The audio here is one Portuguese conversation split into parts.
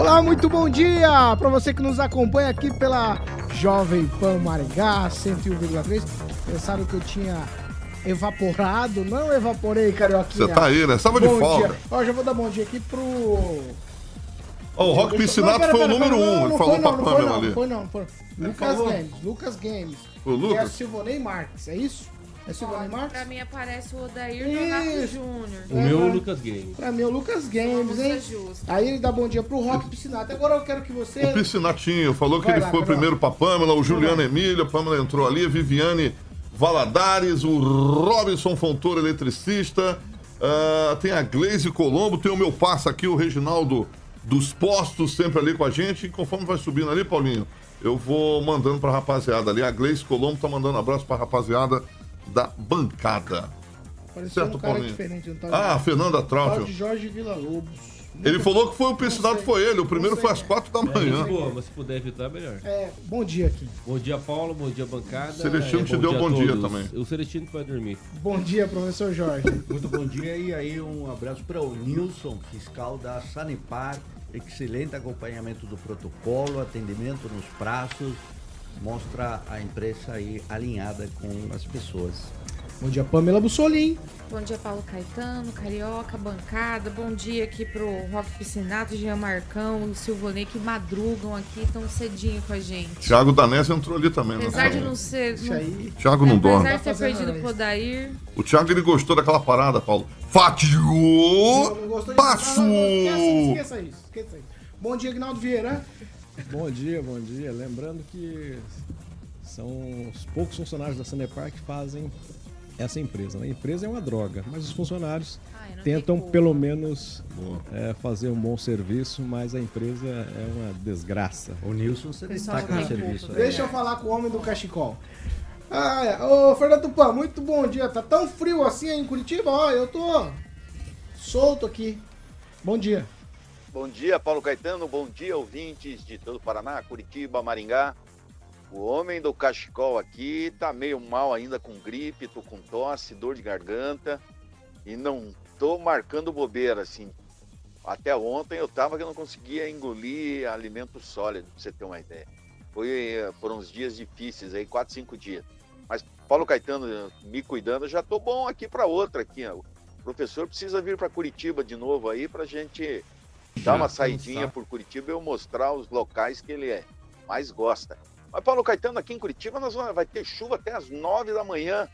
Olá, muito bom dia para você que nos acompanha aqui pela Jovem Pan Maringá 101,3. Pensaram que eu tinha evaporado? Não evaporei, carioquinha. Você tá aí, né? Estava de folga. Ó, já vou dar bom dia aqui pro. Ó, o Rock Piscinato foi o número um. não, Ele falou foi, pra não, não foi, Pamela não, ali. não foi não, foi. Lucas? Games, Lucas Games. O Que é Lucas? Silvonei Marques, é isso? É Silvonei Marques? Pra mim aparece o Odair Donato. Júnior. O meu é o Lucas Games. Pra mim, é o Lucas Games, hein? justa. Aí ele dá bom dia pro Rock Piscinato. Agora eu quero que você. O Piscinatinho falou que Vai ele lá, foi primeiro pra Pamela, o Juliano Emílio, a Pamela entrou ali, a Viviane Valadares, o Robinson Fontoura, eletricista, ah, tem a Gleise Colombo, tem o meu passo aqui, o Reginaldo dos Postos, sempre ali com a gente. E conforme vai subindo ali, Paulinho, eu vou mandando pra rapaziada ali. A Gleise Colombo tá mandando abraço pra rapaziada da bancada. Pareceu Certo, um cara Paulinho? diferente, não tá? Ah, a Fernanda de Trautio. Jorge Vila Lobos. Ele falou que foi o sei. foi ele. O primeiro foi às quatro da manhã. Boa, mas se puder evitar, melhor. É, bom dia aqui. Bom dia, Paulo. Bom dia, bancada. Celestino É, te deu a bom dia também. O Celestino que vai dormir. Bom dia, professor Jorge. Muito bom dia e aí um abraço para o Nilson, fiscal da Sanepar. Excelente acompanhamento do protocolo, atendimento nos prazos, mostra a empresa aí alinhada com as pessoas. bom dia, Pamela Bussolim. Bom dia, Paulo Caetano, Carioca, bancada. Bom dia aqui pro Rock Piscinato, Jean Marcão Silvonei que madrugam aqui tão cedinho com a gente. Thiago Danés entrou ali também, né? Apesar de não ser. Isso Não, aí. Thiago não dorme. apesar de ter perdido isso. pro Odair. O Thiago ele gostou daquela parada, Paulo. Fatiou! Não gostou de- Passo! Não, não, não, Esqueça, esqueça isso, esqueça isso. Bom dia, Agnaldo Vieira. Bom dia, bom dia. Lembrando que são os poucos funcionários da Sanepar que fazem essa empresa. né? A empresa é uma droga, mas os funcionários Ai, tentam pelo menos é, fazer um bom serviço, mas a empresa é uma desgraça. O Nilson você destaca no tem serviço. culpa. né? Deixa eu falar com o homem do cachecol. Ah, é. Ô, Fernando Tupan, muito bom dia. Tá tão frio assim aí em Curitiba? Ó, eu tô solto aqui. Bom dia. Bom dia, Paulo Caetano. Bom dia, ouvintes de todo o Paraná, Curitiba, Maringá. O homem do cachecol aqui tá meio mal ainda com gripe, tô com tosse, dor de garganta e não tô marcando bobeira assim. Até ontem eu tava que não conseguia engolir alimento sólido, pra você ter uma ideia. Foi eh, por uns dias difíceis aí, quatro, cinco dias. Mas Paulo Caetano eh, me cuidando, já tô bom aqui para outra aqui. O professor precisa vir para Curitiba de novo aí pra gente dar uma saidinha por Curitiba e eu mostrar os locais que ele é, mais gosta. Mas Paulo Caetano, aqui em Curitiba nós vamos, vai ter chuva até às nove da manhã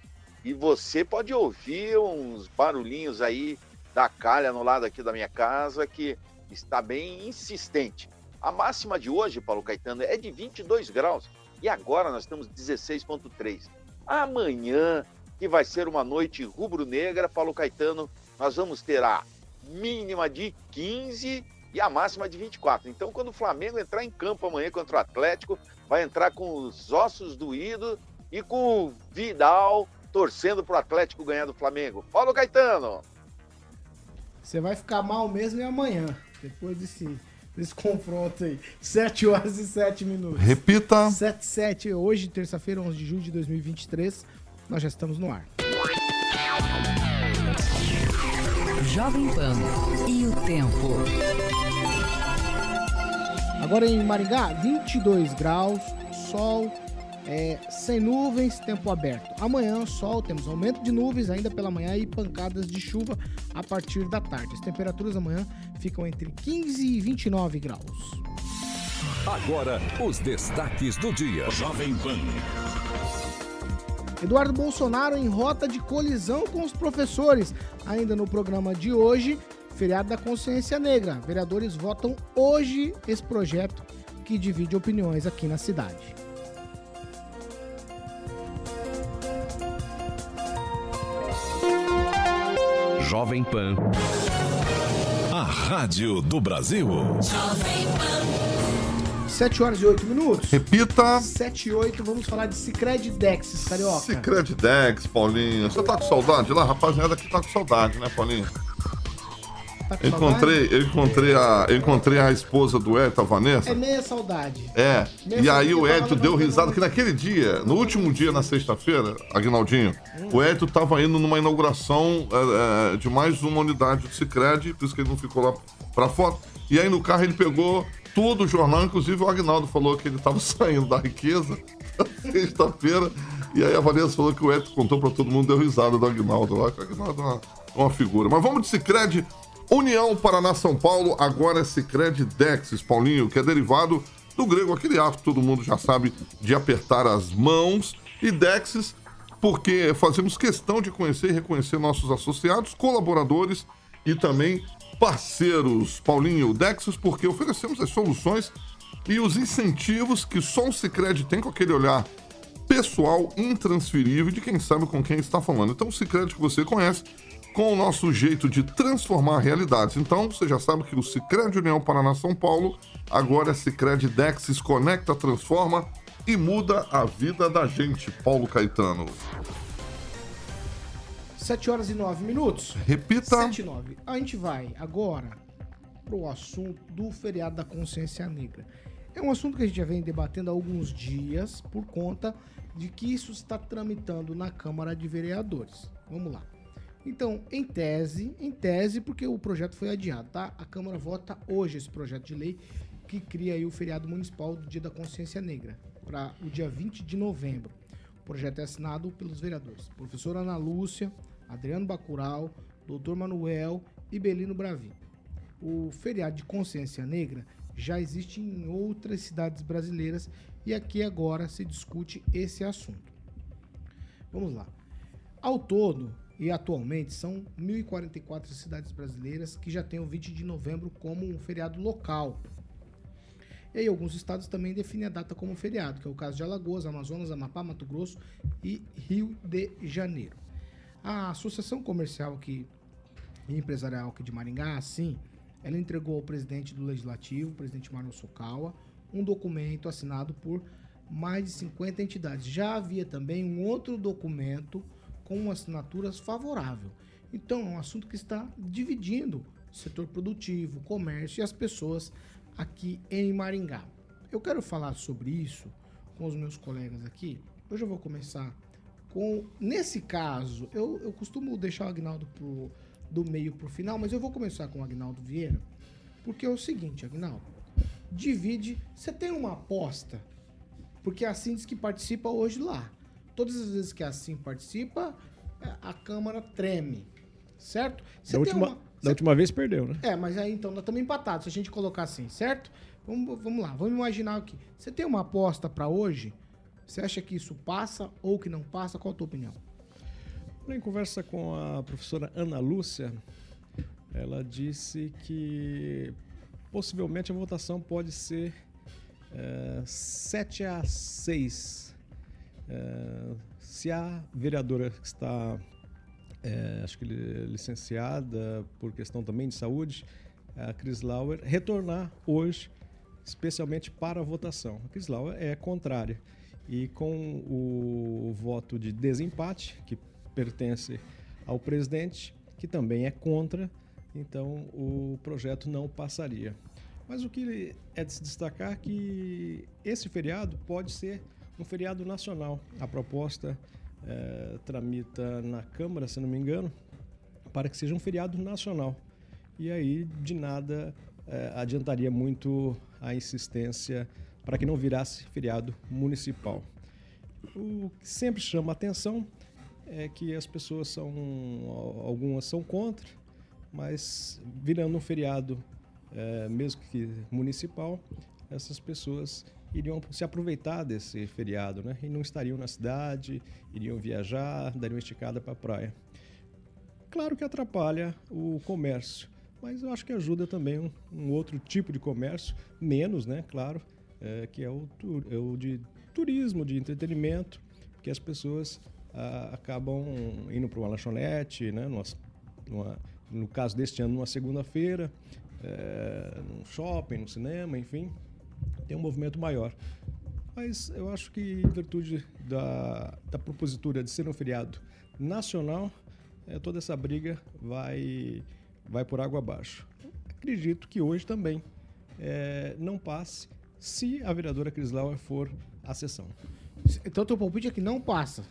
e você pode ouvir uns barulhinhos aí da calha no lado aqui da minha casa que está bem insistente. A máxima de hoje, Paulo Caetano, é de 22 graus e agora nós estamos 16.3. Amanhã, que vai ser uma noite rubro-negra, Paulo Caetano, nós vamos ter a mínima de 15 e a máxima de 24. Então, quando o Flamengo entrar em campo amanhã contra o Atlético, vai entrar com os ossos doídos e com o Vidal torcendo para o Atlético ganhar do Flamengo. Paulo Caetano. Você vai ficar mal mesmo e amanhã, depois desse, desse confronto aí. 7 horas e 7 minutos. Repita. 7 7 hoje, terça-feira, 11 de julho de 2023. Nós já estamos no ar. Jovem Pan e o tempo. Agora em Maringá, 22 graus, sol, é, sem nuvens, tempo aberto. Amanhã, sol, temos aumento de nuvens ainda pela manhã e pancadas de chuva a partir da tarde. As temperaturas amanhã ficam entre 15 e 29 graus. Agora, os destaques do dia. Jovem Pan. Eduardo Bolsonaro em rota de colisão com os professores. Ainda no programa de hoje, feriado da consciência negra. Vereadores votam hoje esse projeto que divide opiniões aqui na cidade. Jovem Pan. a rádio do Brasil. 7 horas e 8 minutos. Repita. 7 e 8, vamos falar de Cicred Dexis, Carioca. Cicred Dex, Paulinho. Você tá com saudade lá? Rapaziada aqui tá com saudade, né, Paulinho? Tá com Eu encontrei, eu encontrei a, eu encontrei a esposa do Edson, a Vanessa. É meia saudade. É, Mesmo e aí o no deu risada que naquele dia, no último dia, na sexta-feira, Aguinaldinho, o Edson tava indo numa inauguração é, é, de mais uma unidade do Cicred, por isso que ele não ficou lá pra foto. E aí no carro ele pegou todo o jornal, inclusive o Agnaldo falou que ele tava saindo da riqueza sexta-feira. E aí a Vanessa falou que o Edson contou pra todo mundo, deu risada do Agnaldo lá, que o Agnaldo é uma, uma figura. Mas vamos de Cicred. União Paraná São Paulo, agora é Cicred Dexis, Paulinho, que é derivado do grego, aquele ato que todo mundo já sabe de apertar as mãos. E Dexis, porque fazemos questão de conhecer e reconhecer nossos associados, colaboradores e também parceiros. Paulinho, Dexis, porque oferecemos as soluções e os incentivos que só o Cicred tem com aquele olhar pessoal, intransferível de quem sabe com quem está falando. Então, o Cicred que você conhece, com o nosso jeito de transformar realidades. Então, você já sabe que o Cicred União Paraná São Paulo agora é Cicred Dexis Conecta, transforma e muda a vida da gente. Paulo Caetano. 7 horas e 9 minutos. Repita. 7 e 9. A gente vai agora pro assunto do feriado da consciência negra. É um assunto que a gente já vem debatendo há alguns dias por conta de que isso está tramitando na Câmara de Vereadores. Vamos lá. Então, em tese, em tese, porque o projeto foi adiado, tá? A Câmara vota hoje esse projeto de lei que cria aí o feriado municipal do Dia da Consciência Negra, para o dia 20 de novembro. O projeto é assinado pelos vereadores. Professora Ana Lúcia, Adriano Bacural, Doutor Manuel e Belino Bravi. O feriado de consciência negra já existe em outras cidades brasileiras e aqui agora se discute esse assunto. Vamos lá. Ao todo e atualmente são 1.044 cidades brasileiras que já têm o 20 de novembro como um feriado local. E aí alguns estados também definem a data como feriado, que é o caso de Alagoas, Amazonas, Amapá, Mato Grosso e Rio de Janeiro. A Associação Comercial aqui, e Empresarial aqui de Maringá, assim, ela entregou ao presidente do Legislativo, o presidente Mário Sokawa, um documento assinado por mais de 50 entidades. Já havia também um outro documento com assinaturas favorável. Então, é um assunto que está dividindo o setor produtivo, o comércio e as pessoas aqui em Maringá. Eu quero falar sobre isso com os meus colegas aqui. Hoje eu vou começar com. Nesse caso, eu, eu costumo deixar o Agnaldo pro, do meio pro final, mas eu vou começar com o Agnaldo Vieira, porque é o seguinte, Agnaldo. Divide. Você tem uma aposta, porque a Cindes que participa hoje lá. Todas as vezes que a Sim participa, é, a Câmara treme. Certo? Você Da tem última, uma- da última vez perdeu, né? é, mas aí então nós estamos empatados, se a gente colocar assim, certo? Vamos, vamos lá, vamos imaginar aqui. Você tem uma aposta para hoje? Você acha que isso passa ou que não passa? Qual a tua opinião? Em conversa com a professora Ana Lúcia, ela disse que possivelmente a votação pode ser eh, 7 a 6. Eh, se a vereadora que está, eh, acho que li- licenciada por questão também de saúde, a Cris Lauer, retornar hoje, especialmente para a votação. A Cris Lauer é contrária. E com o voto de desempate, que pertence ao presidente, que também é contra, então o projeto não passaria. Mas o que é de se destacar é que esse feriado pode ser um feriado nacional. A proposta eh, tramita na Câmara, se não me engano, para que seja um feriado nacional. E aí, de nada, eh, adiantaria muito a insistência para que não virasse feriado municipal. O que sempre chama atenção é que as pessoas são, algumas são contra, mas virando um feriado, eh, mesmo que municipal, essas pessoas iriam se aproveitar desse feriado, né? E não estariam na cidade, iriam viajar, dariam esticada para a praia. Claro que atrapalha o comércio, mas eu acho que ajuda também um, um outro tipo de comércio, menos, né? Claro, eh, que é o, é o de turismo, de entretenimento, que as pessoas acabam indo para uma lanchonete, né? Numa, numa no caso deste ano, numa segunda-feira, é, num shopping, no cinema, enfim, tem um movimento maior. Mas eu acho que, em virtude da, da propositura de ser um feriado nacional, é, toda essa briga vai, vai por água abaixo. Acredito que hoje também é, não passe se a vereadora Crislauer for à sessão. Então teu palpite é que não passa.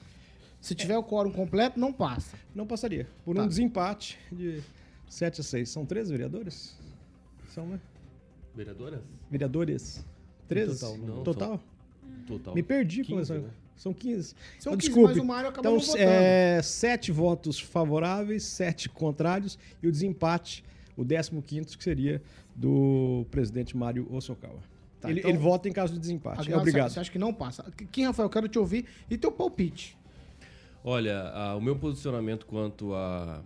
Se tiver o quórum completo, não passa. Não passaria. Por Tá. um desempate de 7 a 6. São 13 vereadores? São, né? Vereadoras? Vereadores? 13? total, não. Total? Total. Me perdi, 15, começou. né? São 15. São Então, 15, desculpe. mas o Mário acabou então, não votando. é, sete votos favoráveis, sete contrários e o desempate, o 15 que seria do presidente Mário Osokawa. Tá, ele, então- ele vota em caso de desempate. Aguinaldo, Obrigado. Você acha que não passa? Kim, Rafael, eu quero te ouvir. E teu palpite? Olha, a- o meu posicionamento quanto à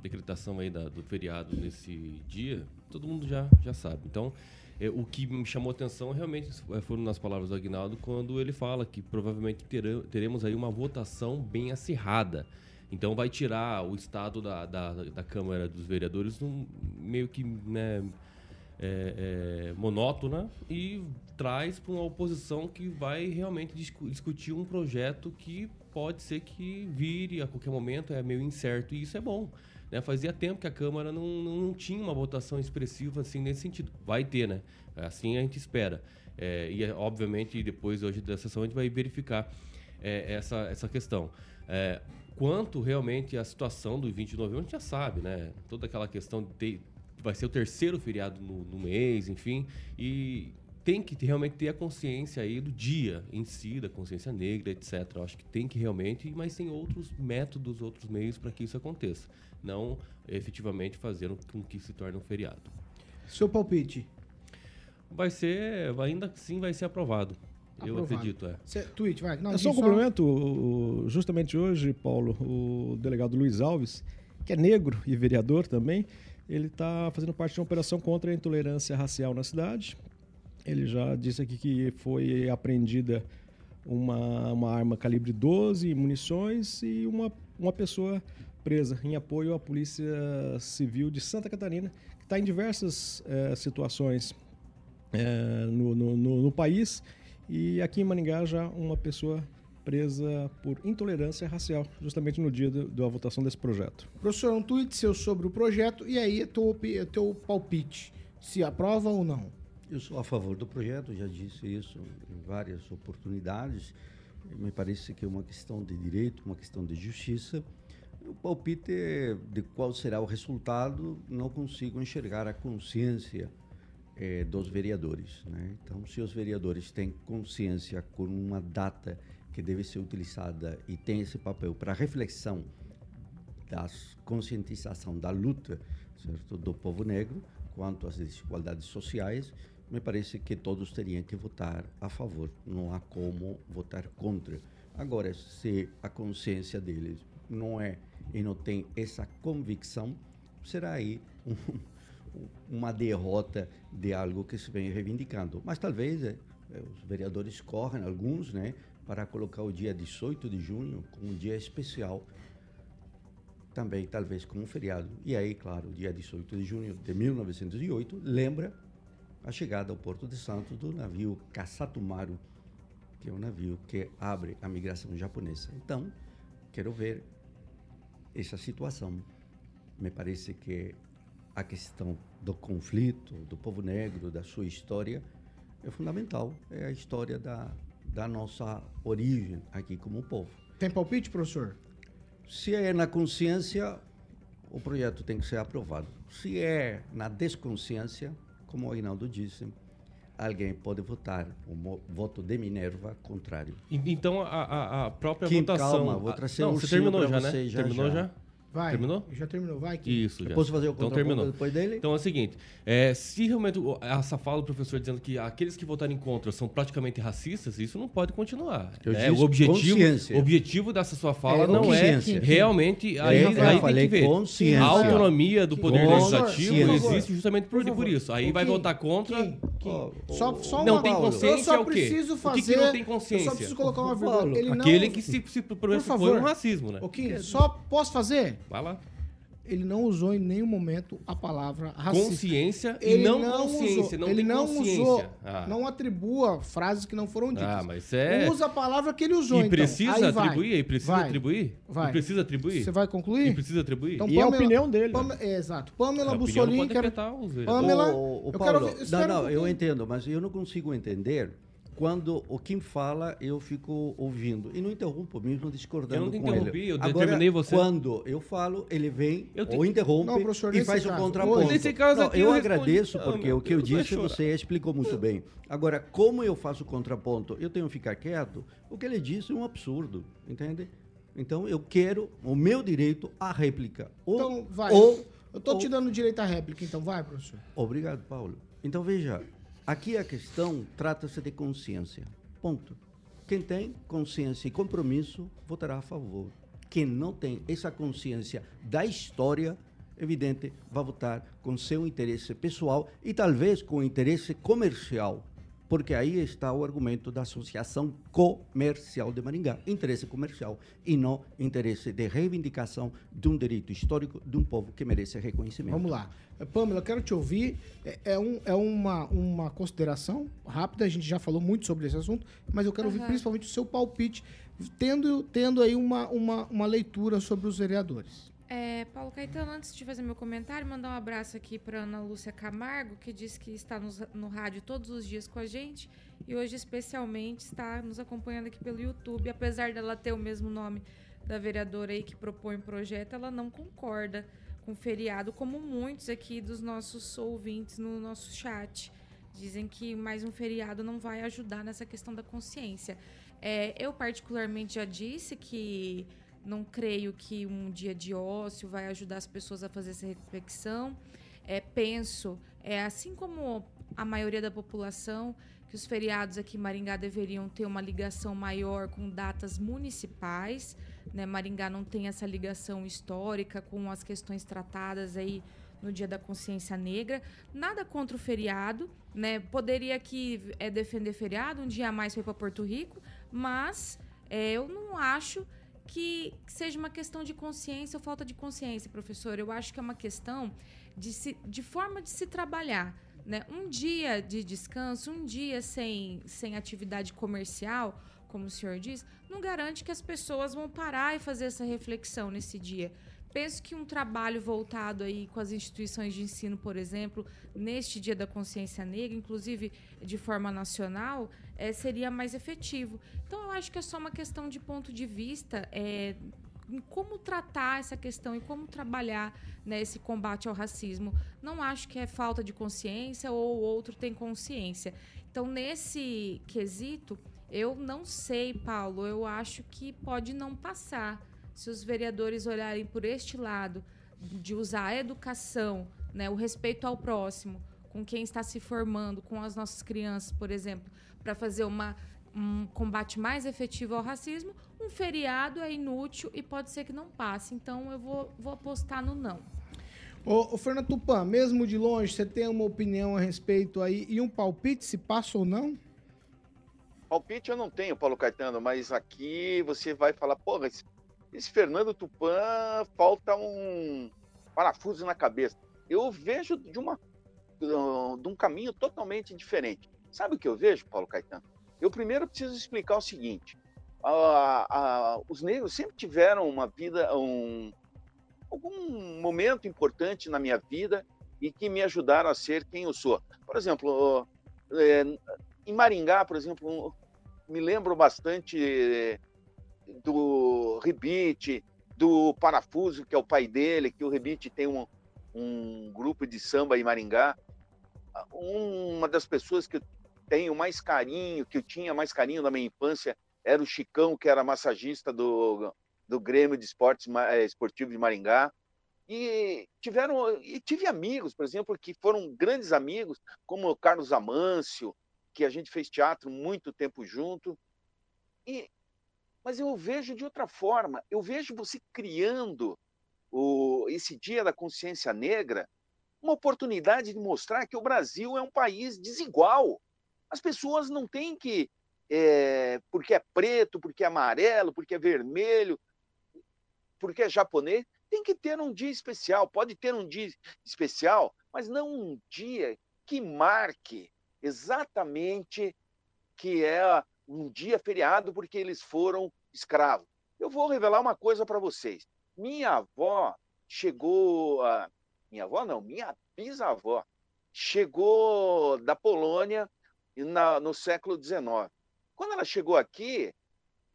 decretação aí da- do feriado nesse dia, todo mundo já, já sabe. Então, é, o que me chamou atenção realmente é, foram nas palavras do Agnaldo quando ele fala que provavelmente terá- teremos aí uma votação bem acirrada. Então vai tirar o estado da, da, da Câmara dos Vereadores num, meio que né, é, é, monótona e traz para uma oposição que vai realmente discu- discutir um projeto que pode ser que vire a qualquer momento, é meio incerto, e isso é bom. Né? Fazia tempo que a Câmara não, não, tinha uma votação expressiva assim nesse sentido. Vai ter, né? Assim a gente espera. É, e, é, obviamente, depois hoje da sessão a gente vai verificar é, essa, essa questão. É, quanto realmente a situação do 20 de novembro, a gente já sabe, né? Toda aquela questão de ter, vai ser o terceiro feriado no, no mês, enfim, e tem que realmente ter a consciência aí do dia em si, da consciência negra, etc. Eu acho que tem que realmente, mas tem outros métodos, outros meios para que isso aconteça. Não efetivamente fazendo com que se torne um feriado. Seu palpite? Vai ser, ainda assim vai ser aprovado. Eu Aprovado. acredito, é. Cê, tweet, vai. Não, É só um diz complemento, justamente hoje, Paulo, o delegado Luiz Alves, que é negro e vereador também, ele está fazendo parte de uma operação contra a intolerância racial na cidade. Ele já disse aqui que foi apreendida uma, uma arma calibre 12, munições e uma, uma pessoa presa em apoio à Polícia Civil de Santa Catarina, que está em diversas eh, situações eh, no, no- no- no país. E aqui em Maringá já uma pessoa presa por intolerância racial, justamente no dia da votação desse projeto. Professor, um tweet seu sobre o projeto e aí é teu, é teu palpite. Se aprova ou não. Eu sou a favor do projeto, já disse isso em várias oportunidades. Me parece que é uma questão de direito, uma questão de justiça. O palpite de qual será o resultado, não consigo enxergar a consciência eh, dos vereadores. Né? Então, se os vereadores têm consciência com uma data que deve ser utilizada e tem esse papel para reflexão da conscientização da luta certo, do povo negro quanto às desigualdades sociais, me parece que todos teriam que votar a favor. Não há como votar contra. Agora, se a consciência deles não é e não tem essa convicção, será aí um, uma derrota de algo que se vem reivindicando. Mas talvez eh, os vereadores correm, alguns, né, para colocar o dia 18 de junho como um dia especial também talvez como um feriado. E aí, claro, o dia 18 de junho de 1908 lembra a chegada ao Porto de Santos do navio Kasatumaru, que é um navio que abre a migração japonesa. Então, quero ver essa situação. Me parece que a questão do conflito, do povo negro, da sua história, é fundamental. É a história da, da nossa origem aqui como povo. Tem palpite, professor? Se é na consciência, o projeto tem que ser aprovado. Se é na desconsciência, como o Aguinaldo disse, alguém pode votar o voto de Minerva contrário. Então a, a- a própria Kim, votação. calma, vou trazer não, um você terminou já, você né? já, terminou já. já? Vai. Terminou? Já terminou, vai. Isso, Eu já. posso fazer o Então terminou. depois dele? Então é o seguinte: é, se realmente o- essa fala do professor dizendo que aqueles que votarem contra são praticamente racistas, isso não pode continuar. Eu disse O objetivo, consciência. o objetivo dessa sua fala É, não é realmente. É, Aí, Rafael, aí tem falei que ver. consciência. A autonomia do Poder. Legislativo existe justamente por, Por por isso. Aí Ô, vai votar contra. Ó, só, só Não uma tem Paulo. consciência Eu só é o quê? preciso O fazer. que que não tem Eu consciência? só preciso colocar uma vírgula. Aquele que se, se um racismo, né? Ô, Kim, só posso fazer? Vai lá. ele não usou em nenhum momento a palavra racista. Consciência e Ele não, não consciência. usou- não ele tem não consciência. usou, Ah. não atribua frases que não foram ditas. Ah, mas é. Usa a palavra que ele usou, E então. precisa Aí vai. atribuir? E precisa Vai. atribuir? Vai. E precisa atribuir? Você vai E concluir? precisa atribuir? Então, E é a Pamela- opinião dele. Pame- é, exato. Pamela Bussolini, quero... Pamela, Ô, ô, eu Paulo, quero ouvir- não, um não, eu entendo, mas eu não consigo entender quando o Kim fala, eu fico ouvindo. E não interrompo, mesmo discordando Eu não te com interrompi, ele. eu Agora, determinei você. quando eu falo, ele vem Eu te- ou interrompe Não, e faz o caso, contraponto. Nesse caso Não, eu, eu agradeço, Ah, porque meu o que eu disse você explicou muito bem. Agora, como eu faço o contraponto? Eu tenho que ficar quieto? O que ele disse é um absurdo, entende? Então, eu quero o meu direito à réplica. Ou, Então, vai. ou- eu tô ou- te dando direito à réplica, então vai, professor. Obrigado, Paulo. Então veja, aqui a questão trata-se de consciência. Ponto. Quem tem consciência e compromisso votará a favor. Quem não tem essa consciência da história, evidente, vai votar com seu interesse pessoal e talvez com interesse comercial. Porque aí está o argumento da Associação Comercial de Maringá. Interesse comercial e não interesse de reivindicação de um direito histórico de um povo que merece reconhecimento. Vamos lá. Eh, Pamela, eu quero te ouvir. É, é um- é uma, uma consideração rápida, a gente já falou muito sobre esse assunto, mas eu quero ouvir Aham. principalmente o seu palpite, tendo, tendo aí uma, uma, uma leitura sobre os vereadores. É, Paulo Caetano, antes de fazer meu comentário, mandar um abraço aqui para Ana Lúcia Camargo, que disse que está nos- no, rádio todos os dias com a gente e hoje especialmente está nos acompanhando aqui pelo YouTube. Apesar dela ter o mesmo nome da vereadora aí que propõe o projeto, ela não concorda com o feriado, como muitos aqui dos nossos ouvintes no nosso chat. Dizem que mais um feriado não vai ajudar nessa questão da consciência. É, eu, particularmente, já disse que não creio que um dia de ócio vai ajudar as pessoas a fazer essa reflexão. É, penso, é, assim como a maioria da população, que os feriados aqui em Maringá deveriam ter uma ligação maior com datas municipais. Né? Maringá não tem essa ligação histórica com as questões tratadas aí no Dia da Consciência Negra. Nada contra o feriado, né? Poderia aqui é, defender feriado, um dia a mais foi para Porto Rico, mas é, eu não acho que seja uma questão de consciência ou falta de consciência, professor. Eu acho que é uma questão de, se, de forma de se trabalhar. Né? Um dia de descanso, um dia sem, sem atividade comercial, como o senhor diz, não garante que as pessoas vão parar e fazer essa reflexão nesse dia. Penso que um trabalho voltado aí com as instituições de ensino, por exemplo, neste Dia da Consciência Negra, inclusive de forma nacional, eh, seria mais efetivo. Então, eu acho que é só uma questão de ponto de vista eh, em como tratar essa questão e como trabalhar né, esse combate ao racismo. Não acho que é falta de consciência ou o outro tem consciência. Então, nesse quesito, eu não sei, Paulo. Eu acho que pode não passar. Se os vereadores olharem por este lado de usar a educação, né, o respeito ao próximo, com quem está se formando, com as nossas crianças, por exemplo, para fazer uma, um combate mais efetivo ao racismo, um feriado é inútil e pode ser que não passe. Então eu vou, vou apostar no não. Ô, ô Fernando Tupan, mesmo de longe, você tem uma opinião a respeito aí e um palpite se passa ou não? Palpite eu não tenho, Paulo Caetano, mas aqui você vai falar, porra, esse, esse Fernando Tupan falta um parafuso na cabeça. Eu vejo de, uma, de um caminho totalmente diferente. Sabe o que eu vejo, Paulo Caetano? Eu primeiro preciso explicar o seguinte: a- a- os negros sempre tiveram uma vida, um, algum momento importante na minha vida e que me ajudaram a ser quem eu sou. Por exemplo, é, em Maringá, por exemplo, me lembro bastante eh, do Rebite, do Parafuso, que é o pai dele, que o Rebite tem um, um grupo de samba em Maringá. Uma das pessoas que eu tenho mais carinho, que eu tinha mais carinho na minha infância, era o Chicão, que era massagista do, do Grêmio de Esportes eh, Esportivo de Maringá. E tiveram e tive amigos, por exemplo, que foram grandes amigos, como o Carlos Amâncio, que a gente fez teatro muito tempo junto. E mas eu vejo de outra forma. Eu vejo você criando o, esse Dia da Consciência Negra uma oportunidade de mostrar que o Brasil é um país desigual. As pessoas não têm que, é, porque é preto, porque é amarelo, porque é vermelho, porque é japonês, tem que ter um dia especial. Pode ter um dia especial, mas não um dia que marque exatamente que é um dia feriado porque eles foram escravos. Eu vou revelar uma coisa para vocês. Minha avó chegou. A... Minha avó não, minha bisavó chegou da Polônia na, no século XIX. Quando ela chegou aqui,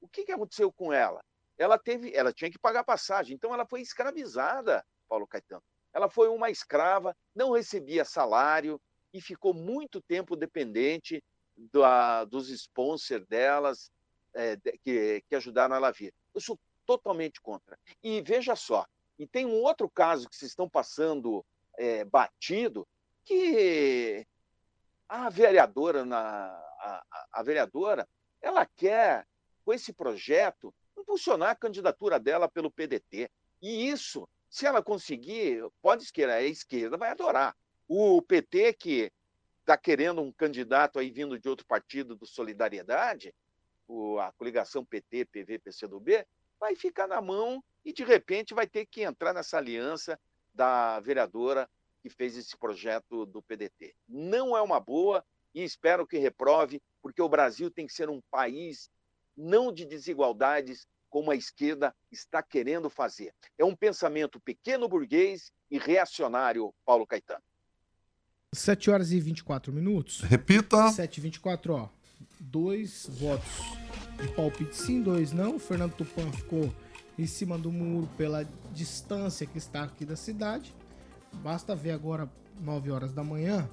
o que, que aconteceu com ela? Ela teve, ela tinha que pagar passagem, então ela foi escravizada, Paulo Caetano. Ela foi uma escrava, não recebia salário e ficou muito tempo dependente da, dos sponsors delas é, que, que ajudaram ela a vir. Eu sou totalmente contra. E veja só, e tem um outro caso que se estão passando é, batido, que a vereadora, na, a, a vereadora, ela quer, com esse projeto, impulsionar a candidatura dela pelo PDT. E isso, se ela conseguir, pode esquerda, a esquerda vai adorar. O PT, que está querendo um candidato aí vindo de outro partido do Solidariedade, a coligação PT, PV, PCdoB, vai ficar na mão e, de repente, vai ter que entrar nessa aliança da vereadora que fez esse projeto do PDT. Não é uma boa e espero que reprove, porque o Brasil tem que ser um país não de desigualdades, como a esquerda está querendo fazer. É um pensamento pequeno burguês e reacionário, Paulo Caetano. 7 horas e 24 minutos. Repita. 7 e 24, ó. Dois votos de palpite sim, dois não. O Fernando Tupan ficou em cima do muro pela distância que está aqui da cidade. Basta ver agora, 9 horas da manhã,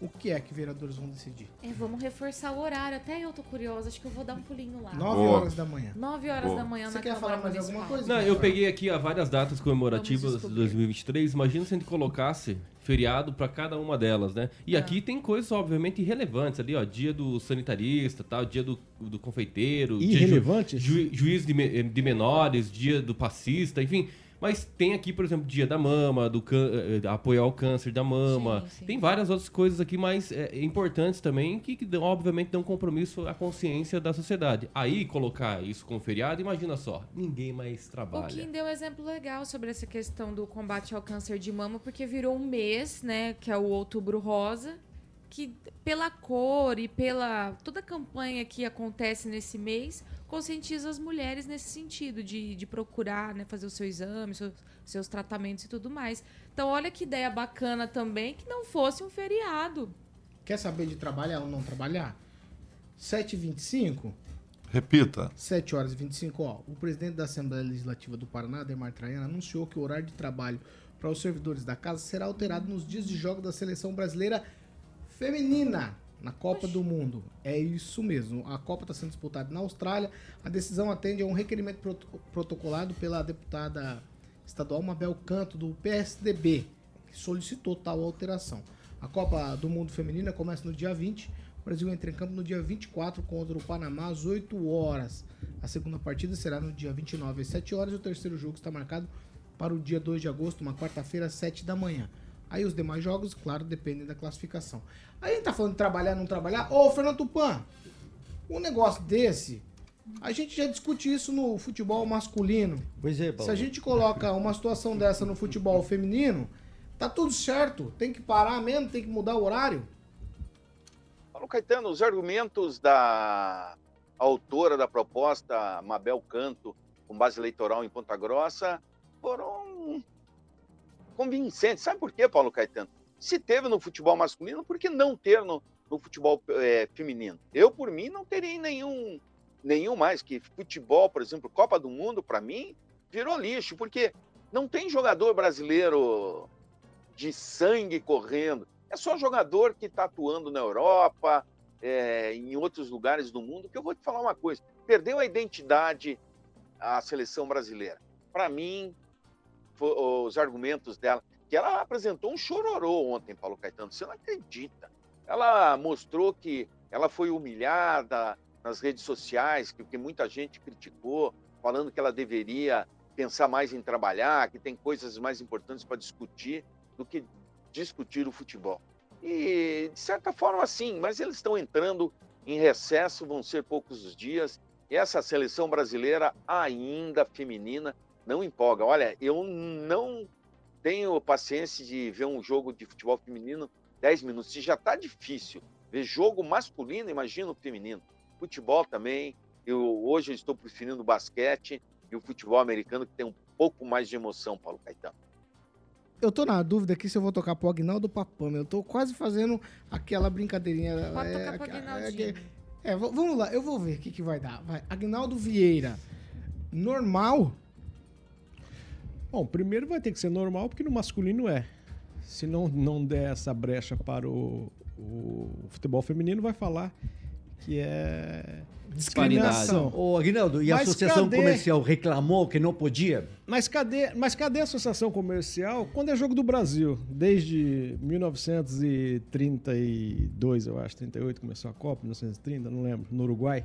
o que é que vereadores vão decidir. É, vamos reforçar o horário. Até eu tô curiosa, acho que eu vou dar um pulinho lá. 9 horas da manhã. 9 horas Boa. da manhã Você na quer Câmara falar mais Municipal. alguma coisa? Não, eu peguei aqui ó, várias datas comemorativas de descobrir. 2023. Imagina se a gente colocasse feriado para cada uma delas, né? E Tá. aqui tem coisas obviamente irrelevantes ali, ó, dia do sanitarista, tal, dia do, do confeiteiro, dia ju- Irrelevantes? ju- juiz de, de menores, dia do passista, enfim. Mas tem aqui, por exemplo, dia da mama, do eh, apoiar o câncer da mama. Sim, sim. Tem várias outras coisas aqui mais eh, importantes também que, que obviamente dão compromisso à consciência da sociedade. Aí colocar isso como feriado, imagina só, ninguém mais O trabalha. Kim deu um exemplo legal sobre essa questão do combate ao câncer de mama, porque virou um mês, né, que é o Outubro Rosa, que pela cor e pela toda a campanha que acontece nesse mês, conscientiza as mulheres nesse sentido, de, de procurar, né, fazer o seu exame, seus, seus tratamentos e tudo mais. Então, olha que ideia bacana também, que não fosse um feriado. Quer saber de trabalhar ou não trabalhar? 7h25, Repita. 7 horas e 25, ó. O presidente da Assembleia Legislativa do Paraná, Ademar Traiano, anunciou que o horário de trabalho para os servidores da casa será alterado nos dias de jogo da seleção brasileira feminina na Copa do Mundo. É isso mesmo. A Copa está sendo disputada na Austrália. A decisão atende a um requerimento proto- protocolado pela deputada estadual Mabel Canto, do PSDB, que solicitou tal alteração. A Copa do Mundo Feminina começa no dia 20. O Brasil entra em campo no dia 24 contra o Panamá às 8 horas. A segunda partida será no dia 29 às 7 horas e o terceiro jogo está marcado para o dia 2 de agosto, uma quarta-feira, às 7 da manhã. Aí os demais jogos, claro, dependem da classificação. Aí a gente tá falando de trabalhar, não trabalhar. Ô, Fernando Tupan, um negócio desse, a gente já discute isso no futebol masculino. Pois é, Se Paulo. a gente coloca uma situação dessa no futebol feminino, tá tudo certo. Tem que parar mesmo, tem que mudar o horário. Paulo Caetano, os argumentos da autora da proposta, Mabel Canto, com base eleitoral em Ponta Grossa, foram convincentes. Sabe por quê, Paulo Caetano? Se teve no futebol masculino, por que não ter no, no futebol eh, feminino? Eu, por mim, não teria nenhum, nenhum mais. Que futebol, por exemplo, Copa do Mundo, para mim, virou lixo, porque não tem jogador brasileiro de sangue correndo. É só jogador que está atuando na Europa, é, em outros lugares do mundo, que eu vou te falar uma coisa: perdeu a identidade a seleção brasileira. Para mim, os argumentos dela, que ela apresentou um chororô ontem, Paulo Caetano, você não acredita. Ela mostrou que ela foi humilhada nas redes sociais, que, que muita gente criticou, falando que ela deveria pensar mais em trabalhar, que tem coisas mais importantes para discutir do que discutir o futebol. E, de certa forma, sim, mas eles estão entrando em recesso, vão ser poucos os dias. E essa seleção brasileira, ainda feminina, não empolga. Olha, eu não tenho paciência de ver um jogo de futebol feminino 10 minutos. Se já tá difícil ver jogo masculino, imagina o feminino. Futebol também. Eu, hoje eu estou preferindo o basquete e o futebol americano, que tem um pouco mais de emoção, Paulo Caetano. Eu tô na dúvida aqui se eu vou tocar pro Agnaldo ou pra Pamela. Eu tô quase fazendo aquela brincadeirinha. Pode é, tocar pro é, Aguinaldinho. É, v- vamos lá, eu vou ver o que, que vai dar. Vai. Agnaldo Vieira. Normal? Bom, primeiro vai ter que ser normal, porque no masculino é. Se não, não der essa brecha para o, o futebol feminino, vai falar que é discriminação. Ô, Aguinaldo, e a Mas associação cadê? comercial reclamou que não podia? Mas cadê, mas cadê a associação comercial quando é jogo do Brasil? Desde 1932, eu acho, 38 começou a Copa, 1930, não lembro, no Uruguai,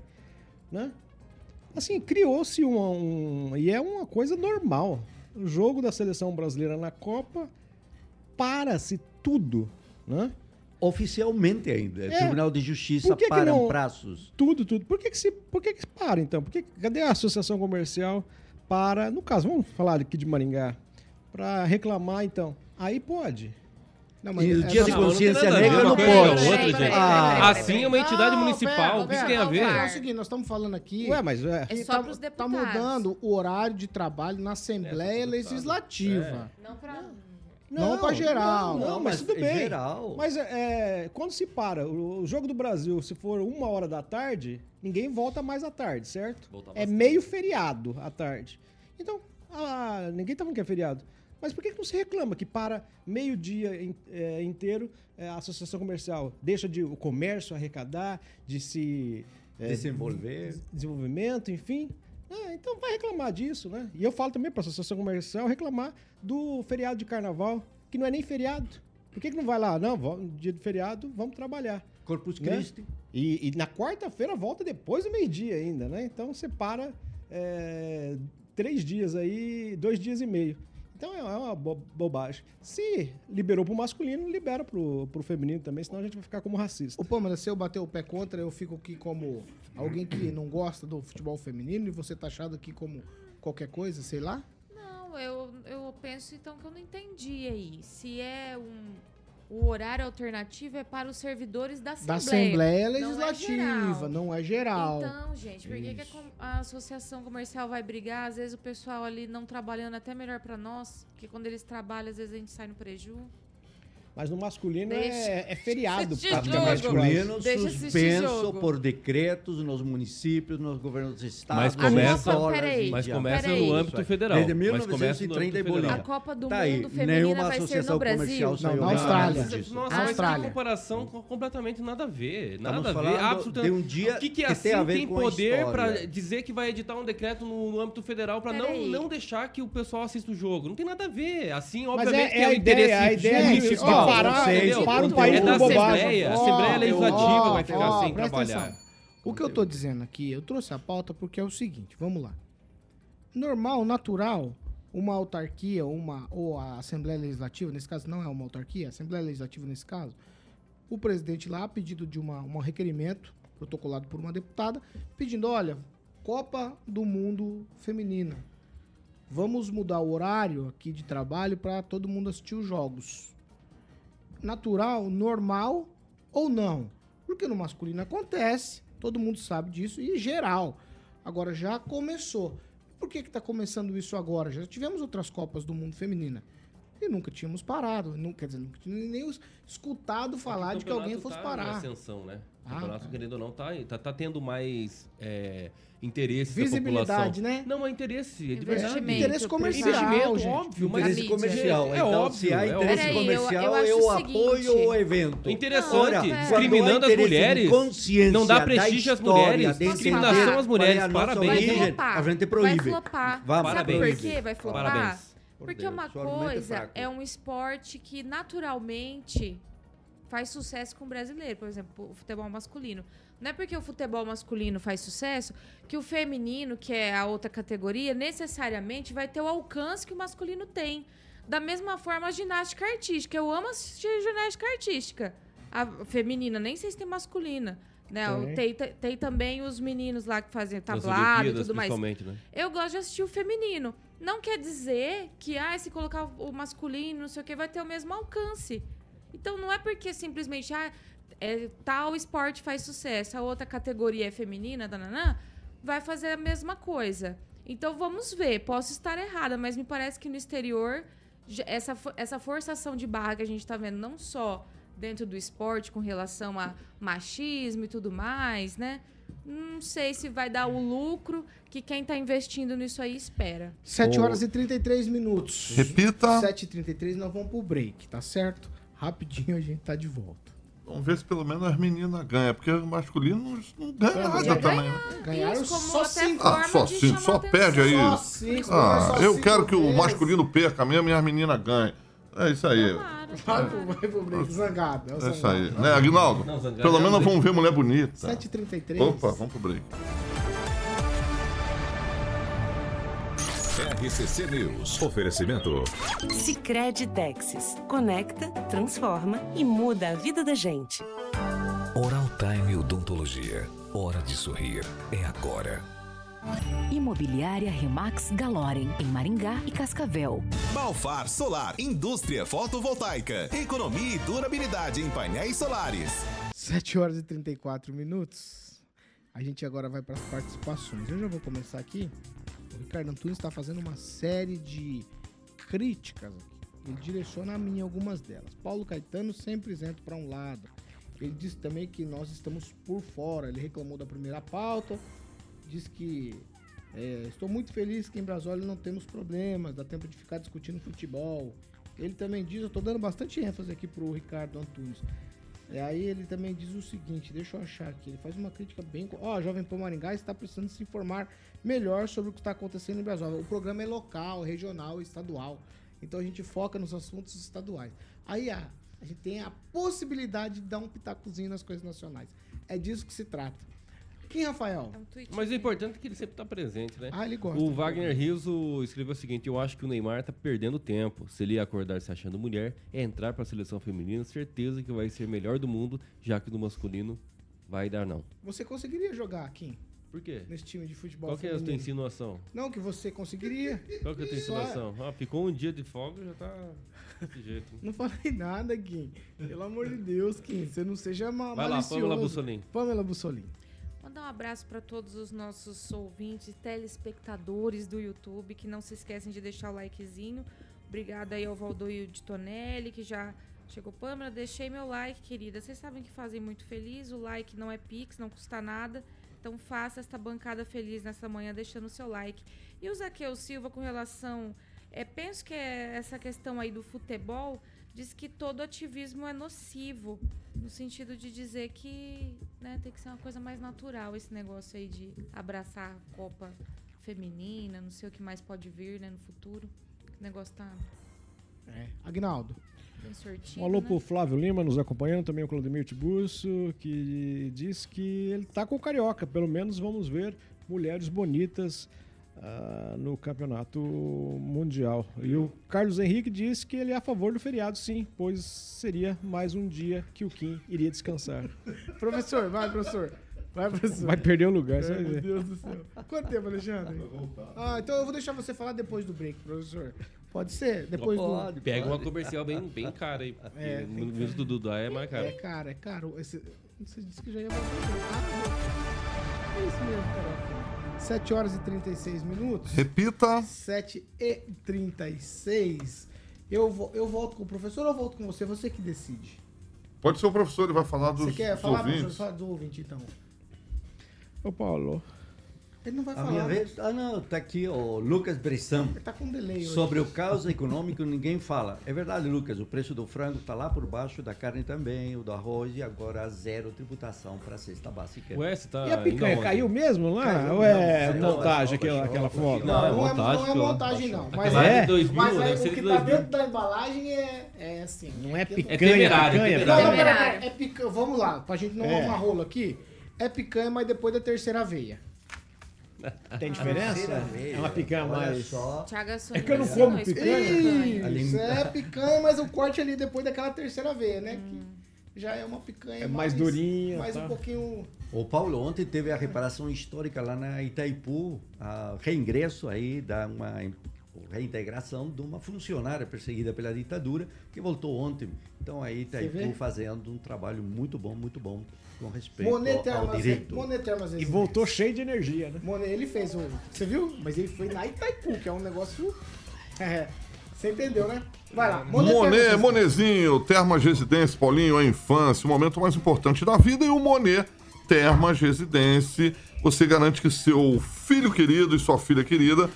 né? Assim, criou-se uma, um, e é uma coisa normal. O jogo da seleção brasileira na Copa para-se tudo, né? Oficialmente ainda. É. Tribunal de Justiça que que para não- prazos. Tudo, tudo. Por que, que se, por que, que se para, então? Por que, cadê a associação comercial para, no caso, vamos falar aqui de Maringá, para reclamar, então? Aí pode. Não, E o é dia de Não, não tem consciência negra uma não pode. outra, Peraí, gente. peraí, Ah, peraí, Assim é uma entidade Não, municipal. O que isso tem a ver? É o seguinte, nós estamos falando aqui. Ué, mas é. É só tá, pros tá deputados. mudando o horário de trabalho na Assembleia Legislativa. Não pra. Não pra geral. Não, mas, tudo é bem. geral. Mas é, quando se para, o, o jogo do Brasil, se for uma hora da tarde, ninguém volta mais à tarde, certo? Volta É meio feriado à tarde. Então, ah, ninguém tá falando que é feriado. Mas por que que não se reclama que para meio-dia é, inteiro é, a associação comercial deixa de o comércio arrecadar, de se é, Desenvolver. desenvolvimento, enfim. Ah, então vai reclamar disso, né? E eu falo também para a associação comercial reclamar do feriado de carnaval, que não é nem feriado. Por que, que não vai lá? Não, vamos- dia de feriado, vamos trabalhar. Corpus Né? Christi. E, e na quarta-feira volta depois do meio-dia ainda, né? Então você para é, três dias aí, dois dias e meio. Então é uma bo- bobagem. Se liberou pro masculino, libera pro, pro feminino também, senão a gente vai ficar como racista. Ô, Pâmela, se eu bater o pé contra, eu fico aqui como alguém que não gosta do futebol feminino e você tá achado aqui como qualquer coisa, sei lá? Não, eu, eu penso então que eu não entendi aí. Se é um. O horário alternativo é para os servidores da Da Assembleia. Assembleia Não é Legislativa, geral. não é geral. Então, gente, por que, que a associação comercial vai brigar? Às vezes o pessoal ali não trabalhando até melhor pra nós, porque quando eles trabalham, às vezes a gente sai no preju. Mas no masculino Deixa- é, é feriado. Quase. Masculino suspenso por decretos nos municípios, nos governos dos estados. Mas começa- escolas Peraí, e Mas começa Peraí. no âmbito federal. Desde Mas começa no 1930 âmbito em Bolívia. A federal. Copa do Tá aí, Mundo feminina nenhuma vai ser no Brasil. Não, na Austrália. disso. Nossa, Na mas Austrália. que comparação com- completamente nada a ver. Nada Estamos a ver. Absolutamente. de um dia o que, que é que assim tem a ver tem com a poder para dizer que vai editar um decreto no, no âmbito federal para não, Peraí. não deixar que o pessoal assista o jogo? Não tem nada a ver. Assim, Mas obviamente, é- que é é, a o ideia, interesse a ó, parar- entendeu? para o país é da bobagem. Assembleia. A Assembleia Legislativa vai ficar sem trabalhar. O que eu tô dizendo aqui, eu trouxe a pauta porque é o seguinte, vamos lá. Normal, natural, uma autarquia, uma ou a Assembleia Legislativa, nesse caso não é uma autarquia, a Assembleia Legislativa nesse caso, o presidente lá, a pedido de uma, um requerimento protocolado por uma deputada, pedindo, olha, Copa do Mundo Feminina, vamos mudar o horário aqui de trabalho para todo mundo assistir os jogos. Natural, normal ou não? Porque no masculino acontece, todo mundo sabe disso e geral. Agora já começou. Por que que tá começando isso agora? Já tivemos outras Copas do Mundo feminina e nunca tínhamos parado, nunca, quer dizer, nunca tínhamos nem escutado falar de que alguém fosse tá parar. ascensão, né? O Ah, campeonato, tá. querendo ou não, tá, tá, tá tendo mais é, interesse Visibilidade, da população. né? Não, é interesse, é de verdade. Interesse comercial, Investimento, gente. óbvio, mas Interesse comercial. É então, óbvio, se há é interesse eu- comercial, eu eu, o apoio seguinte. o evento. Interessante, Agora, discriminando quando há as mulheres, consciência não dá prestígio às mulheres, discriminação às mulheres, é parabéns. Vai flopar. a gente Vai proíbe. flopar. Vamos, Sabe parabéns. por quê? Vai flopar? Porque Deus, uma é coisa é um esporte que naturalmente faz sucesso com o brasileiro, por exemplo, o futebol masculino. Não é porque o futebol masculino faz sucesso que o feminino, que é a outra categoria, necessariamente vai ter o alcance que o masculino tem. Da mesma forma, a ginástica artística. Eu amo assistir ginástica artística. A feminina, nem sei se tem masculina. Né? Tem. Tem, tem também os meninos lá que fazem tablado e tudo mais. né? Eu gosto de assistir o feminino. Não quer dizer que, ah, se colocar o masculino, não sei o que, vai ter o mesmo alcance. Então não é porque simplesmente, ah, é, tal esporte faz sucesso, a outra categoria é feminina, dananã, vai fazer a mesma coisa. Então vamos ver, posso estar errada, mas me parece que no exterior essa, essa forçação de barra que a gente está vendo, não só dentro do esporte com relação a machismo e tudo mais, né? Não sei se vai dar o lucro que quem está investindo nisso aí espera. 7 Ô. horas e 33 minutos. Repita. 7h33 nós vamos pro break, tá certo? Rapidinho a gente tá de volta. Vamos ver se pelo menos as meninas ganham, porque o masculino não, ganha nada ganhar. também. né? Ganharam só 5. Ah, só cinco, só perde aí. Só cinco, Ah, só eu cinco quero que o vezes. masculino perca mesmo e as meninas ganhem. É isso aí. Tomara, Vai pro, break, zangado. É o É isso aí. Né, Aguinaldo? Não, Pelo é menos vamos ver mulher bonita. 7h33. Opa, vamos pro break. RCC News. Oferecimento. Sicredi Texas. Conecta, transforma e muda a vida da gente. Oral Time Odontologia. Hora de sorrir. É agora. Imobiliária Remax Galorem, em Maringá e Cascavel. Balfar Solar, indústria fotovoltaica, economia e durabilidade em painéis solares. 7 horas e 34 minutos. A gente agora vai para as participações. Eu já vou começar aqui. O Ricardo Antunes está fazendo uma série de críticas aqui. Ele direciona a mim algumas delas. Paulo Caetano sempre isento para um lado. Ele disse também que nós estamos por fora. Ele reclamou da primeira pauta. Diz que é, estou muito feliz que em Brasília não temos problemas. Dá tempo de ficar discutindo futebol. Ele também diz, eu estou dando bastante ênfase aqui pro Ricardo Antunes. E aí ele também diz o seguinte, deixa eu achar aqui, ele faz uma crítica bem... Ó, Jovem Pan Maringá está precisando se informar melhor sobre o que está acontecendo em Brasília. O programa é local, regional, estadual. Então a gente foca nos assuntos estaduais. Aí a, a gente tem a possibilidade de dar um pitacozinho nas coisas nacionais. É disso que se trata. Quem, Rafael? É um tweet. Mas o importante é que ele sempre tá presente, né? Ah, ele gosta. O Wagner Rizzo escreveu o seguinte: Eu acho que o Neymar tá perdendo tempo. Se ele acordar se achando mulher, é entrar pra seleção feminina, certeza que vai ser melhor do mundo, já que no masculino vai dar não. Você conseguiria jogar aqui, Por quê? nesse time de futebol Qual que é a tua feminino? insinuação? Não, que você conseguiria. Qual que é a tua insinuação? Ah, ficou um dia de folga já tá desse jeito. né? Não falei nada, Kim. Pelo amor de Deus, Kim. Você não seja ma Vai lá, malicioso. Pamela Bussolini. Pamela Bussolini. Mandar um abraço para todos os nossos ouvintes telespectadores do YouTube que não se esquecem de deixar o likezinho. Obrigada aí ao Valdoio de Tonelli, que já chegou. Pâmela, deixei meu like, querida. Vocês sabem que fazem muito feliz. O like não é pix, não custa nada. Então faça esta bancada feliz nessa manhã deixando o seu like. E o Zaqueu Silva com relação... É, penso que é essa questão aí do futebol diz que todo ativismo é nocivo, no sentido de dizer que né, tem que ser uma coisa mais natural esse negócio aí de abraçar a Copa feminina, não sei o que mais pode vir né, no futuro. O negócio tá É. Agnaldo. sortido. Um alô né? pro Flávio Lima nos acompanhando, também o Claudemir Tiburcio, que diz que ele tá com o Carioca. Pelo menos vamos ver mulheres bonitas ah, no campeonato mundial. E o Carlos Henrique diz que ele é a favor do feriado, sim, pois seria mais um dia que o Kim iria descansar. Professor, vai, professor. Vai, professor. Vai perder o lugar, você É, meu. Deus do céu. Quanto tempo, Alexandre? Ah, então eu vou deixar você falar depois do break, professor. Pode ser? Depois Pode, Pega uma comercial bem, bem cara aí. É, no que- mesmo do Duda é mais do. caro. É caro, é caro. Esse... Você disse que já ia voltar. Ah, é isso mesmo, cara. 7 horas e 36 minutos. Repita. 7 e 36. Eu, vo- eu volto com o professor ou eu volto com você? Você que decide. Pode ser o professor, ele vai falar dos, Você quer dos falar, professor? ouvintes. Fala do ouvinte, então. Ô, Paulo, Ele não vai A falar. minha né? vez? Ah, não, tá aqui o Lucas Bressan. Ele tá com delay hoje. Sobre o caos econômico, ninguém fala. É verdade, Lucas, o preço do frango está lá por baixo, da carne também, o do arroz, e agora zero tributação para a cesta básica. Ué, você tá. e a picanha caiu mesmo lá? Caiu, ou é não, montagem não, aquela, aquela baixou. foto? Não, não, é, montagem, não é pô. montagem, não. Mas é. de 2000, mas deve aí, ser o que tá 2000. dentro da embalagem é, é assim. Não é picanha, temerário, picanha, Não, temerário. não, pera, é picanha. Vamos lá, pra gente não É. arrumar rolo aqui. É picanha, mas depois da terceira veia. Tem diferença? É uma picanha mais... Só, Thiago É que eu não como pra picanha. Isso, é picanha, mas o corte ali depois daquela terceira veia, né? Que já é uma picanha É mais durinha, Mais tá. um pouquinho... O Paulo, ontem teve a reparação histórica lá na Itaipu, a reingresso aí da uma reintegração de uma funcionária perseguida pela ditadura que voltou ontem. Então aí? Itaipu fazendo um trabalho muito bom, muito bom com respeito Monet ao, ao Termas, direito. Monet E voltou cheio de energia, né? Monet, ele fez o. Você viu? Mas ele foi na Itaipu, que é um negócio. É, você entendeu, né? Vai lá. Monet, Termas, Monezinho, Termas Residência, Paulinho, a infância, o momento mais importante da vida e o Monet Termas Residência. Você garante que seu filho querido e sua filha querida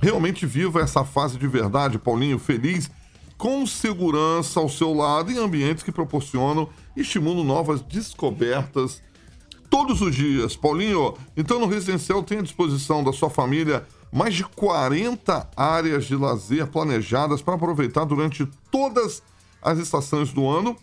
realmente viva essa fase de verdade, Paulinho, feliz, com segurança ao seu lado em ambientes que proporcionam e estimulam novas descobertas todos os dias. Paulinho, então no residencial tem à disposição da sua família mais de 40 áreas de lazer planejadas para aproveitar durante todas as estações do ano,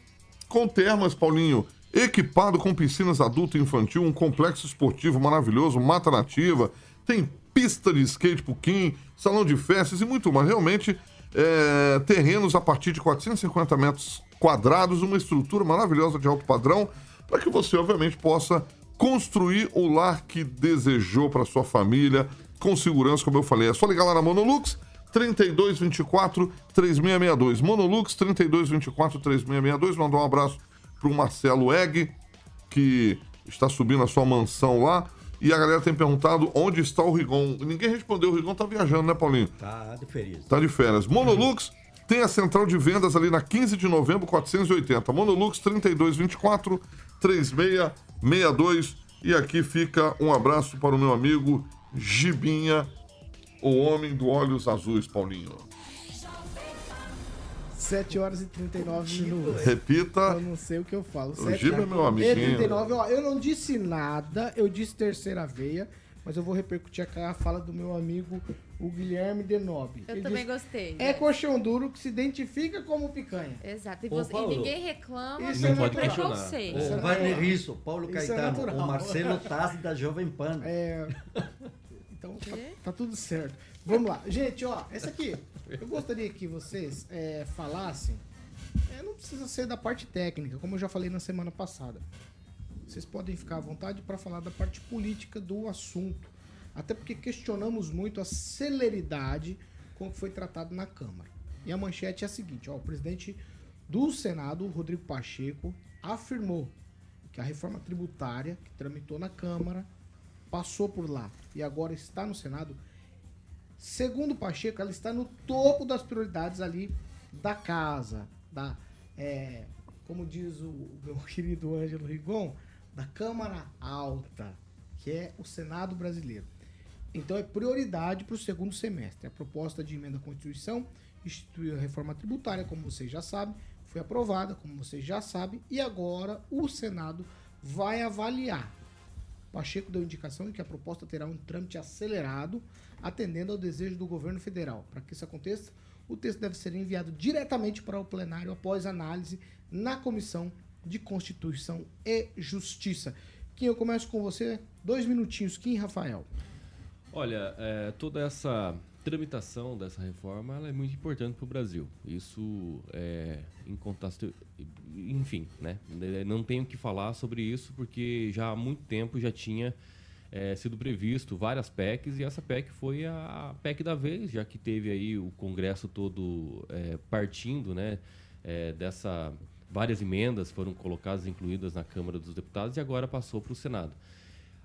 com termas, Paulinho, equipado com piscinas adulto e infantil, um complexo esportivo maravilhoso, mata nativa, tem pista de skate puquim, salão de festas e muito mais. Realmente, é, terrenos a partir de 450 metros quadrados, uma estrutura maravilhosa de alto padrão, para que você, obviamente, possa construir o lar que desejou para sua família, com segurança, como eu falei. É só ligar lá na Monolux, 3224 3662. Monolux 3224 3662. Mandar um abraço para o Marcelo Egg, que está subindo a sua mansão lá. E a galera tem perguntado onde está o Rigon. Ninguém respondeu, o Rigon tá viajando, né, Paulinho? Tá de feliz. Tá de férias. Monolux tem a central de vendas ali na 15 de novembro, 480. Monolux 3224 3662. E aqui fica um abraço para o meu amigo Gibinha, o homem do olhos azuis, Paulinho. 7 horas e 39 minutos. Repita. Eu não sei o que eu falo. O Giba é meu amiguinho. E 39, ó, eu não disse nada, eu disse terceira veia, mas eu vou repercutir aqui a fala do meu amigo, o Guilherme Denobi. Eu Ele também disse, gostei. É colchão duro que se identifica como picanha. Exato. E, Ô, você- e ninguém reclama isso do é natural. preconceito. Isso é O Wagner. Risso, Paulo Isso é Caetano, natural. o Marcelo Taz da Jovem Pan. É. Então tá, tá tudo certo. Vamos lá. Gente, ó, essa aqui. Eu gostaria que vocês é, falassem. é, não precisa ser da parte técnica, como eu já falei na semana passada. Vocês podem ficar à vontade para falar da parte política do assunto. Até porque questionamos muito a celeridade com que foi tratado na Câmara. E a manchete é a seguinte: ó, o presidente do Senado, Rodrigo Pacheco, afirmou que a reforma tributária que tramitou na Câmara passou por lá e agora está no Senado. Segundo Pacheco, ela está no topo das prioridades ali da casa, da, é, como diz o meu querido Ângelo Rigon, da Câmara Alta, que é o Senado brasileiro. Então é prioridade para o segundo semestre. A proposta de emenda à Constituição instituiu a reforma tributária, como vocês já sabem, foi aprovada, como vocês já sabem, e agora o Senado vai avaliar. Pacheco deu indicação de que a proposta terá um trâmite acelerado, atendendo ao desejo do governo federal. Para que isso aconteça, o texto deve ser enviado diretamente para o plenário após análise na Comissão de Constituição e Justiça. Kim, eu começo com você. Dois minutinhos, Kim Rafael. Olha, é, toda essa tramitação dessa reforma é muito importante para o Brasil. Isso é incontestável. Enfim, né? Não tenho que falar sobre isso porque já há muito tempo já tinha é, sido previsto várias PECs e essa PEC foi a PEC da vez, já que teve aí o Congresso todo é, partindo, né? é, dessa várias emendas foram colocadas incluídas na Câmara dos Deputados e agora passou para o Senado.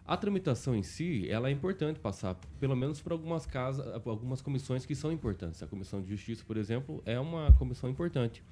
A tramitação em si, ela é importante passar, pelo menos por algumas casas, algumas comissões que são importantes. A Comissão de Justiça, por exemplo, é uma comissão importante.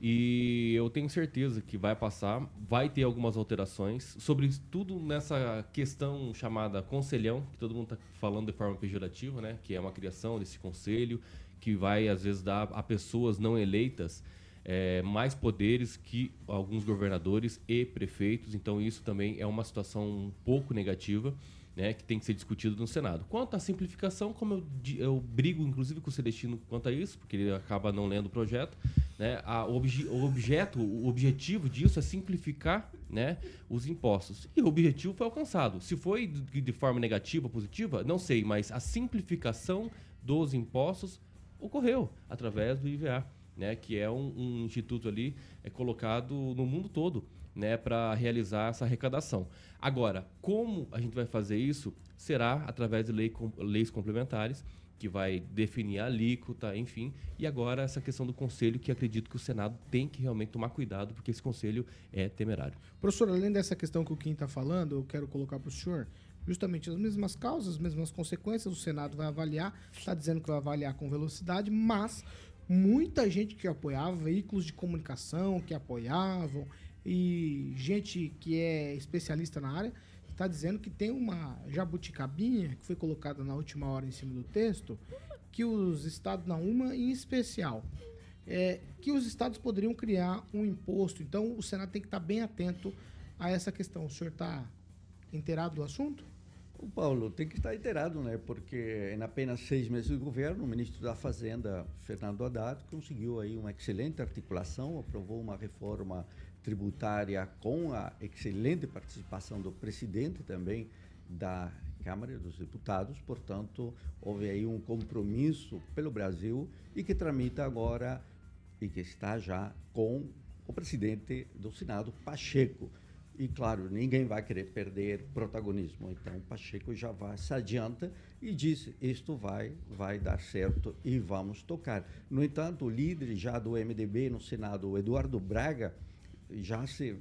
E eu tenho certeza que vai passar, vai ter algumas alterações, sobre tudo nessa questão chamada conselhão, que todo mundo está falando de forma pejorativa, né? que é uma criação desse conselho, que vai às vezes dar a pessoas não eleitas é, mais poderes que alguns governadores e prefeitos. Então isso também é uma situação um pouco negativa. Né, que tem que ser discutido no Senado. Quanto à simplificação, como eu, eu brigo, inclusive, com o Celestino quanto a isso, porque ele acaba não lendo o projeto, né, a obje- o objeto, o objetivo disso é simplificar né, os impostos. E o objetivo foi alcançado. Se foi de, de forma negativa ou positiva, não sei, mas a simplificação dos impostos ocorreu através do IVA, né, que é um, um instituto ali é colocado no mundo todo, né, para realizar essa arrecadação. Agora, como a gente vai fazer isso? Será através de lei com- leis complementares que vai definir a alíquota, enfim. E agora essa questão do conselho, que acredito que o Senado tem que realmente tomar cuidado, porque esse conselho é temerário. Professor, além dessa questão que o Kim está falando, eu quero colocar para o senhor justamente as mesmas causas, as mesmas consequências. O Senado vai avaliar, está dizendo que vai avaliar com velocidade, mas muita gente que apoiava, veículos de comunicação que apoiavam e gente que é especialista na área está dizendo que tem uma jabuticabinha que foi colocada na última hora em cima do texto, que os estados, na uma em especial, é, que os estados poderiam criar um imposto. Então o Senado tem que estar bem atento a essa questão. O senhor está inteirado do assunto? O Paulo tem que estar inteirado, né? Porque em apenas seis meses de governo, o ministro da Fazenda, Fernando Haddad, conseguiu aí uma excelente articulação, aprovou uma reforma tributária com a excelente participação do presidente também da Câmara dos Deputados. Portanto, houve aí um compromisso pelo Brasil e que tramita agora e que está já com o presidente do Senado, Pacheco. E claro, ninguém vai querer perder protagonismo. Então, Pacheco já vai se adianta e diz: isto vai, vai dar certo e vamos tocar. No entanto, o líder já do MDB no Senado, Eduardo Braga, já se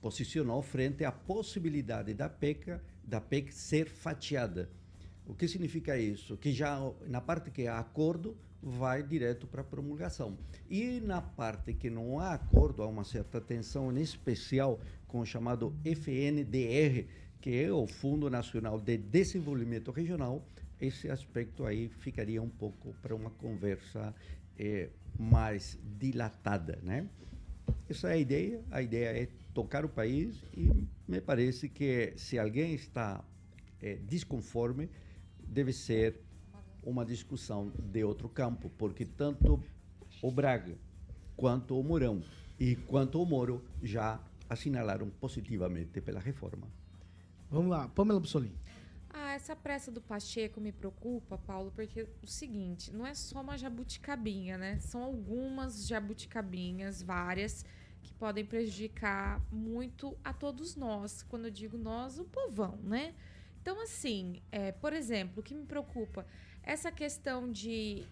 posicionou frente à possibilidade da PEC, da PEC ser fatiada. O que significa isso? Que já na parte que há acordo, vai direto para a promulgação. E na parte que não há acordo, há uma certa tensão, em especial com o chamado FNDR, que é o Fundo Nacional de Desenvolvimento Regional, esse aspecto aí ficaria um pouco para uma conversa é, mais dilatada, né? Essa é a ideia. A ideia é tocar o país e me parece que se alguém está é, desconforme, deve ser uma discussão de outro campo, porque tanto o Braga quanto o Mourão e quanto o Moro já assinalaram positivamente pela reforma. Vamos lá, Pamela Bussolini. Ah, essa pressa do Pacheco me preocupa, Paulo, porque o seguinte, não é só uma jabuticabinha, né? São algumas jabuticabinhas, várias, que podem prejudicar muito a todos nós. Quando eu digo nós, o povão, né? Então, assim, é, por exemplo, o que me preocupa, essa questão de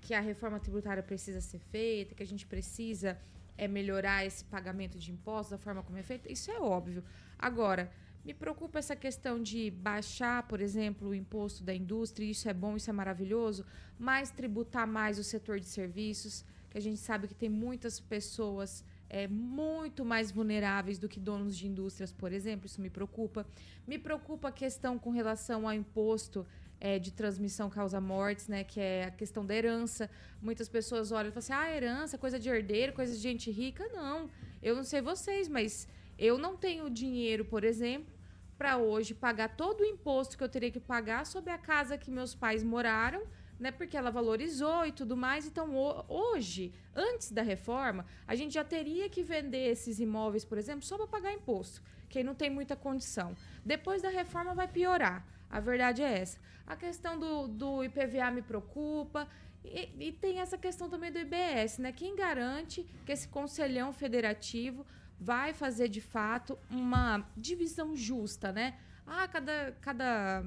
que a reforma tributária precisa ser feita, que a gente precisa é melhorar esse pagamento de impostos da forma como é feito, isso é óbvio. Agora, me preocupa essa questão de baixar, por exemplo, o imposto da indústria, isso é bom, isso é maravilhoso, mas tributar mais o setor de serviços, que a gente sabe que tem muitas pessoas é, muito mais vulneráveis do que donos de indústrias, por exemplo, isso me preocupa. Me preocupa a questão com relação ao imposto é, de transmissão causa mortes, né? Que é a questão da herança. Muitas pessoas olham e falam assim: ah, herança, coisa de herdeiro, coisa de gente rica. Não. Eu não sei vocês, mas eu não tenho dinheiro, por exemplo, para hoje pagar todo o imposto que eu teria que pagar sobre a casa que meus pais moraram. Né, porque ela valorizou e tudo mais. Então, hoje, antes da reforma, a gente já teria que vender esses imóveis, por exemplo, só para pagar imposto, quem não tem muita condição. Depois da reforma, vai piorar. A verdade é essa. A questão do, do IPVA me preocupa. E, e, tem essa questão também do IBS, né? Quem garante que esse conselhão federativo vai fazer de fato uma divisão justa, né? Ah, cada, cada,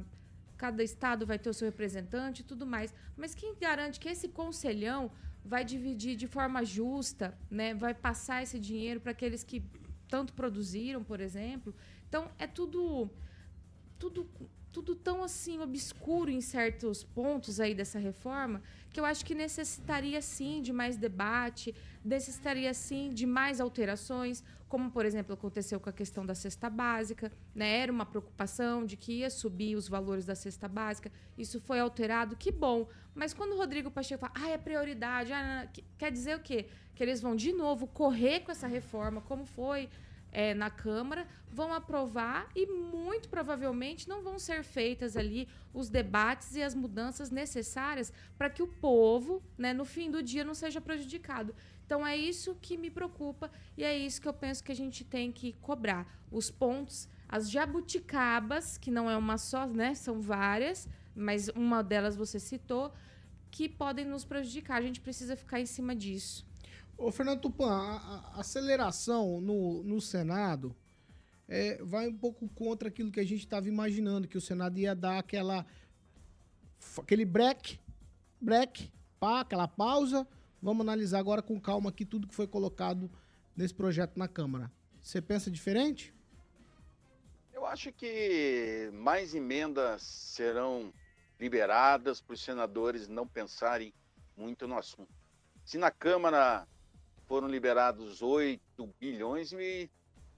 cada estado vai ter o seu representante e tudo mais. Mas quem garante que esse conselhão vai dividir de forma justa, né? Vai passar esse dinheiro para aqueles que tanto produziram, por exemplo. Então, é tudo tudo tudo tão assim obscuro em certos pontos aí dessa reforma que eu acho que necessitaria sim de mais debate, necessitaria sim de mais alterações, como por exemplo aconteceu com a questão da cesta básica, né? Era uma preocupação de que ia subir os valores da cesta básica, isso foi alterado, que bom. Mas quando o Rodrigo Pacheco fala, ah, é prioridade, ah, quer dizer o quê? Que eles vão de novo correr com essa reforma, como foi é, na Câmara, vão aprovar e muito provavelmente não vão ser feitas ali os debates e as mudanças necessárias para que o povo, né, no fim do dia, não seja prejudicado. Então é isso que me preocupa e é isso que eu penso que a gente tem que cobrar. Os pontos, as jabuticabas, que não é uma só, né, são várias, mas uma delas você citou, que podem nos prejudicar. A gente precisa ficar em cima disso. Ô, Fernando Tupan, a, a aceleração no, no Senado é, vai um pouco contra aquilo que a gente estava imaginando, que o Senado ia dar aquela aquele break, break, pá, aquela pausa. Vamos analisar agora com calma aqui tudo que foi colocado nesse projeto na Câmara. Você pensa diferente? Eu acho que mais emendas serão liberadas para os senadores não pensarem muito no assunto. Se na Câmara foram liberados 8 bilhões, me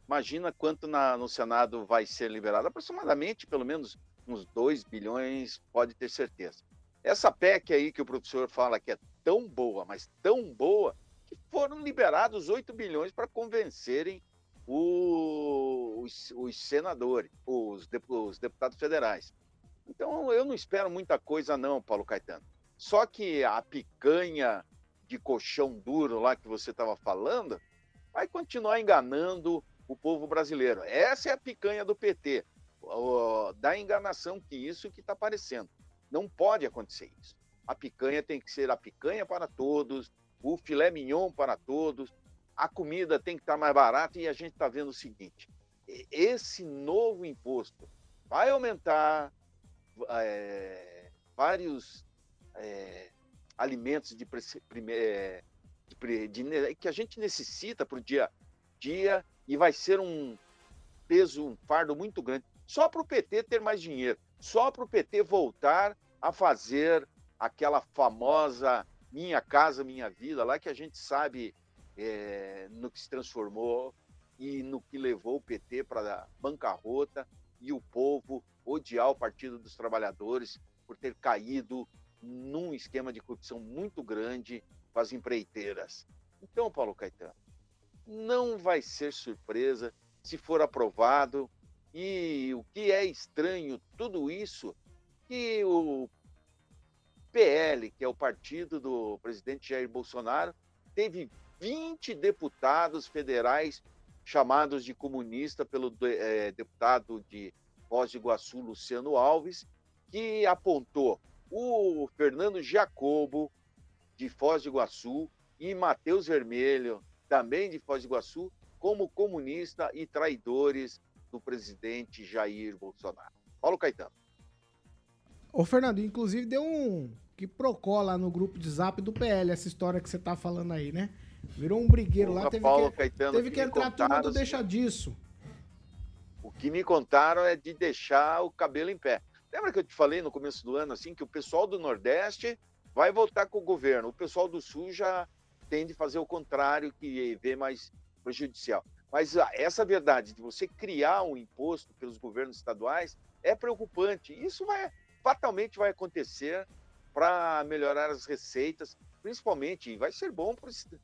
imagina quanto na- no Senado vai ser liberado. Aproximadamente, pelo menos uns 2 bilhões, pode ter certeza. Essa PEC aí que o professor fala que é tão boa, mas tão boa, que foram liberados 8 bilhões para convencerem os, os senadores, os, os deputados federais. Então eu não espero muita coisa não, Paulo Caetano. Só que a picanha de colchão duro lá que você estava falando vai continuar enganando o povo brasileiro. Essa é a picanha do PT, da enganação que isso que está aparecendo. Não pode acontecer isso. A picanha tem que ser a picanha para todos, o filé mignon para todos, a comida tem que estar mais barata e a gente está vendo o seguinte: esse novo imposto vai aumentar é, vários é, alimentos de, é, de de que a gente necessita para o dia dia e vai ser um peso, um fardo muito grande. Só para o PT ter mais dinheiro, só para o PT voltar a fazer aquela famosa Minha Casa Minha Vida, lá que a gente sabe é, no que se transformou e no que levou o PT para a bancarrota e o povo odiar o Partido dos Trabalhadores por ter caído num esquema de corrupção muito grande com as empreiteiras. Então, Paulo Caetano, não vai ser surpresa se for aprovado. E o que é estranho, tudo isso, que o PL, que é o partido do presidente Jair Bolsonaro, teve 20 deputados federais chamados de comunista pelo eh, deputado de Foz do Iguaçu, Luciano Alves, que apontou o Fernando Jacobo, de Foz do Iguaçu, e Matheus Vermelho, também de Foz do Iguaçu, como comunista e traidores do presidente Jair Bolsonaro. Paulo Caetano. Ô, Fernando, inclusive deu um que procó lá no grupo de zap do PL, essa história que você tá falando aí, né? Virou um brigueiro lá, teve Paulo que, Caetano, teve que que entrar contaram, do assim, deixa disso. O que me contaram é de deixar o cabelo em pé. Lembra que eu te falei no começo do ano assim que o pessoal do Nordeste vai voltar com o governo, o pessoal do Sul já tende a fazer o contrário, que vê mais prejudicial. Mas ah, essa verdade de você criar um imposto pelos governos estaduais é preocupante. Isso vai fatalmente vai acontecer para melhorar as receitas, principalmente vai ser bom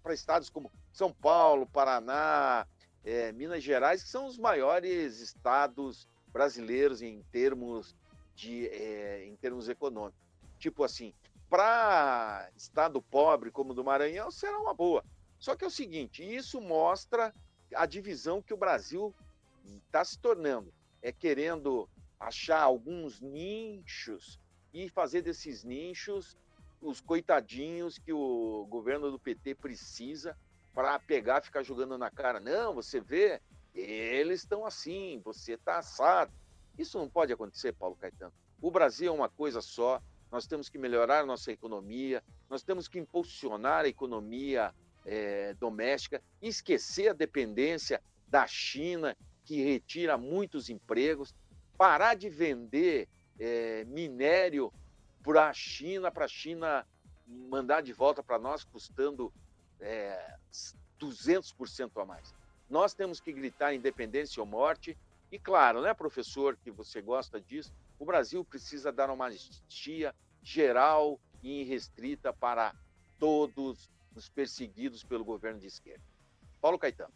para estados como São Paulo, Paraná, eh, Minas Gerais, que são os maiores estados brasileiros em termos de eh, em termos econômicos. Tipo assim, para estado pobre como o do Maranhão será uma boa. Só que é o seguinte, isso mostra a divisão que o Brasil está se tornando, é querendo achar alguns nichos e fazer desses nichos os coitadinhos que o governo do PT precisa para pegar ficar jogando na cara. Não, você vê, eles estão assim, você está assado. Isso não pode acontecer, Paulo Caetano. O Brasil é uma coisa só, nós temos que melhorar a nossa economia, nós temos que impulsionar a economia eh, doméstica, esquecer a dependência da China, que retira muitos empregos, parar de vender eh, minério para a China, para a China mandar de volta para nós, custando é, 200% a mais. Nós temos que gritar independência ou morte. E claro, né, professor, que você gosta disso, o Brasil precisa dar uma anistia geral e irrestrita para todos os perseguidos pelo governo de esquerda. Paulo Caetano.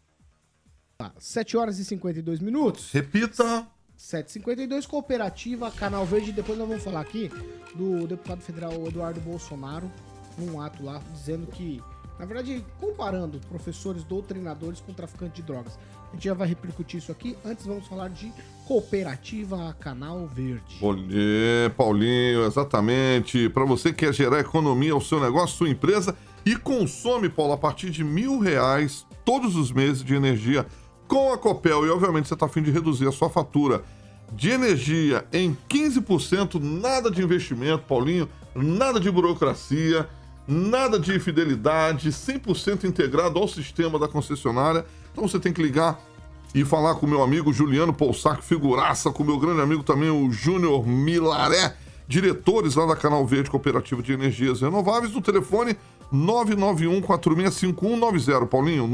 Tá, 7 horas e 52 minutos. Repita. 752 Cooperativa, Canal Verde. Depois nós vamos falar aqui do deputado federal Eduardo Bolsonaro, num ato lá, dizendo que, na verdade, comparando professores doutrinadores com traficantes de drogas. A gente já vai repercutir isso aqui. Antes vamos falar de Cooperativa Canal Verde. Olê, Paulinho, exatamente. Para você que quer gerar economia ao seu negócio, sua empresa e consome, Paulo, a partir de mil reais todos os meses de energia com a Copel. E, obviamente, você está afim de reduzir a sua fatura. de energia em 15%, nada de investimento, Paulinho, nada de burocracia, nada de fidelidade, 100% integrado ao sistema da concessionária. Então você tem que ligar e falar com o meu amigo Juliano Poussac, figuraça, com o meu grande amigo também o Júnior Milaré, diretores lá da Canal Verde Cooperativa de Energias Renováveis, no telefone 991-465190. Paulinho,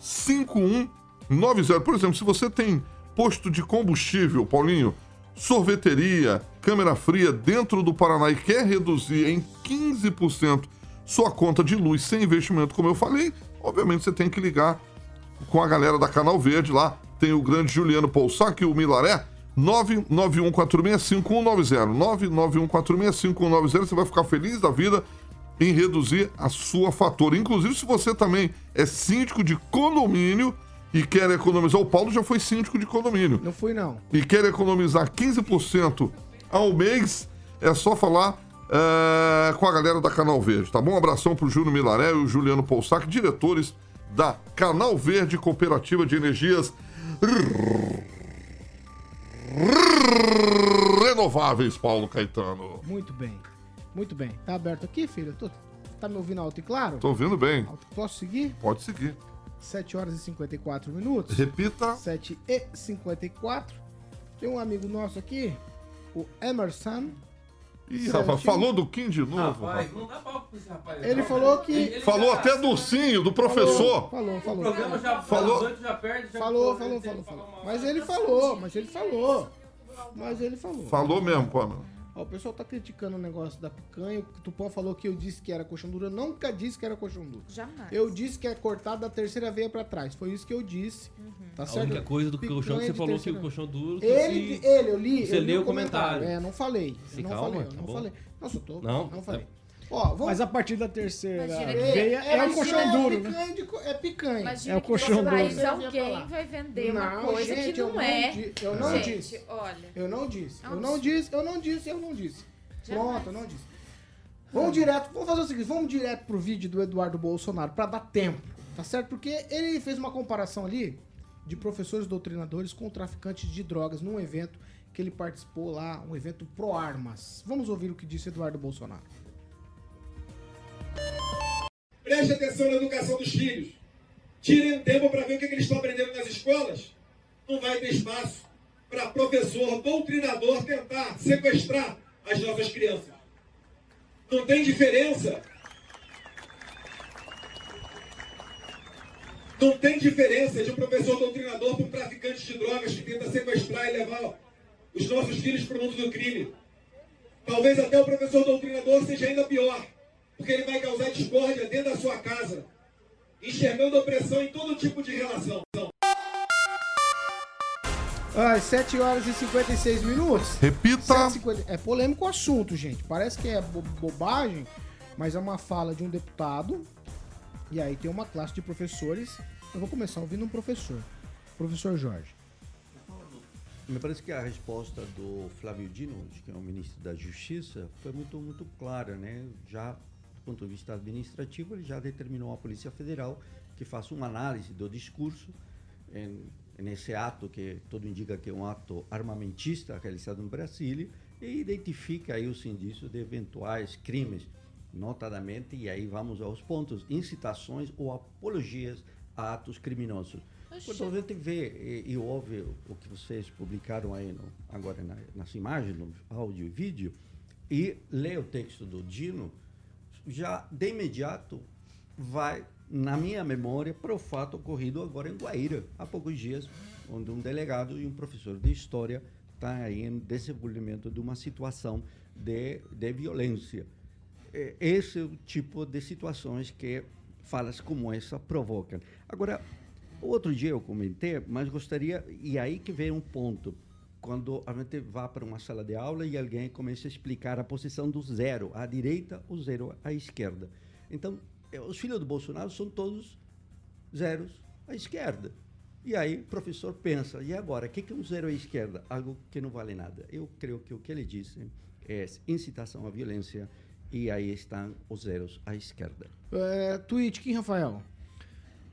991-465190. Por exemplo, se você tem posto de combustível, Paulinho, sorveteria, câmera fria dentro do Paraná e quer reduzir em 15% sua conta de luz sem investimento, como eu falei, obviamente você tem que ligar com a galera da Canal Verde lá. Tem o grande Juliano Poussac e o Milaré. 991465190. 991465190. Você vai ficar feliz da vida em reduzir a sua fatura. Inclusive, se você também é síndico de condomínio e quer economizar, o Paulo já foi síndico de condomínio. Não fui, não. E quer economizar 15% ao mês, é só falar é, com a galera da Canal Verde, tá bom? Um abração pro Júnior Milaré e o Juliano Poussac, diretores da Canal Verde Cooperativa de Energias Renováveis, Paulo Caetano. Muito bem. Muito bem. Tá aberto aqui, filho? Tô- tá me ouvindo alto e claro? Tô ouvindo bem. Posso seguir? Pode seguir. 7 horas e 54 minutos. Repita. 7 e 54. Tem um amigo nosso aqui, o Emerson. Ih, rapaz, falou do Kim de novo. rapaz. não dá palco pra esse rapaz. Ele falou que. Falou até do Ursinho, do professor. Falou, falou. O programa já Falou. falou. já perde, já Falou, falou, falou, falou. Mas ele falou, mas ele falou. Mas ele falou. Falou mesmo, Pamela. Ó, o pessoal tá criticando o negócio da picanha. O Tupã falou que eu disse que era coxão duro. Eu nunca disse que era coxão duro. Jamais. Eu disse que é cortado da terceira veia pra trás. Foi isso que eu disse. Tá A certo? única coisa do Picanha colchão que você falou que o colchão duro. Ele, se- ele, eu li. Você eu li leu o comentário. É, não falei. Se não calma, falei, tá não bom. falei. Nossa, eu tô. Não, Não falei. é- Ó, vamos. Mas a partir da terceira que- veia é, mas o colchão é duro, né? picanha de co- é picanha. Imagina É o colchão duro. alguém vai vender uma Não, coisa gente, que eu não não é. di- eu não gente, disse. olha. Eu não disse. É Eu não disse, eu não disse, eu não disse. Jamais. Pronto, eu não disse. Vamos direto, vamos fazer o seguinte, vamos direto pro vídeo do Eduardo Bolsonaro pra dar tempo, tá certo? Porque ele fez uma comparação ali de professores doutrinadores com traficantes de drogas num evento que ele participou lá, um evento pro armas. Vamos ouvir o que disse Eduardo Bolsonaro. Preste atenção na educação dos filhos. Tirem um tempo para ver o que, que eles estão aprendendo nas escolas. Não vai ter espaço para professor, doutrinador tentar sequestrar as nossas crianças. Não tem diferença. Não tem diferença de um professor doutrinador para um traficante de drogas que tenta sequestrar e levar os nossos filhos para o mundo do crime. Talvez até o professor doutrinador seja ainda pior, porque ele vai causar discórdia dentro da sua casa, enxergando opressão em todo tipo de relação. Às 7 horas e 56 minutos. Repita. 7h50. É polêmico o assunto, gente. Parece que é bo- bobagem, mas é uma fala de um deputado. E aí tem uma classe de professores. Eu vou começar ouvindo um professor. Professor Jorge. Me parece que a resposta do Flávio Dino, que é o ministro da Justiça, foi muito, muito clara, né? Já ponto de vista administrativo, ele já determinou à Polícia Federal que faça uma análise do discurso em, nesse ato que tudo indica que é um ato armamentista realizado no Brasília e identifica aí os indícios de eventuais crimes, notadamente, e aí vamos aos pontos, incitações ou apologias a atos criminosos. Quando a gente vê e, e ouve o que vocês publicaram aí no- agora na- nas imagens, no áudio e vídeo, e lê o texto do Dino, já de imediato vai na minha memória para o fato ocorrido agora em Guaíra, há poucos dias, onde um delegado e um professor de história estão aí em desenvolvimento de uma situação de, de violência. É, Esse é o tipo de situações que falas como essa provocam. Agora, outro dia eu comentei, mas gostaria, e aí que vem um ponto, quando a gente vá para uma sala de aula e alguém começa a explicar a posição do zero à direita, o zero à esquerda. Então, eh, os filhos do Bolsonaro são todos zeros à esquerda. E aí o professor pensa, e agora, o que é um zero à esquerda? Algo que não vale nada. Eu creio que o que ele disse é incitação à violência, e aí estão os zeros à esquerda. É, tweet, quem, Rafael?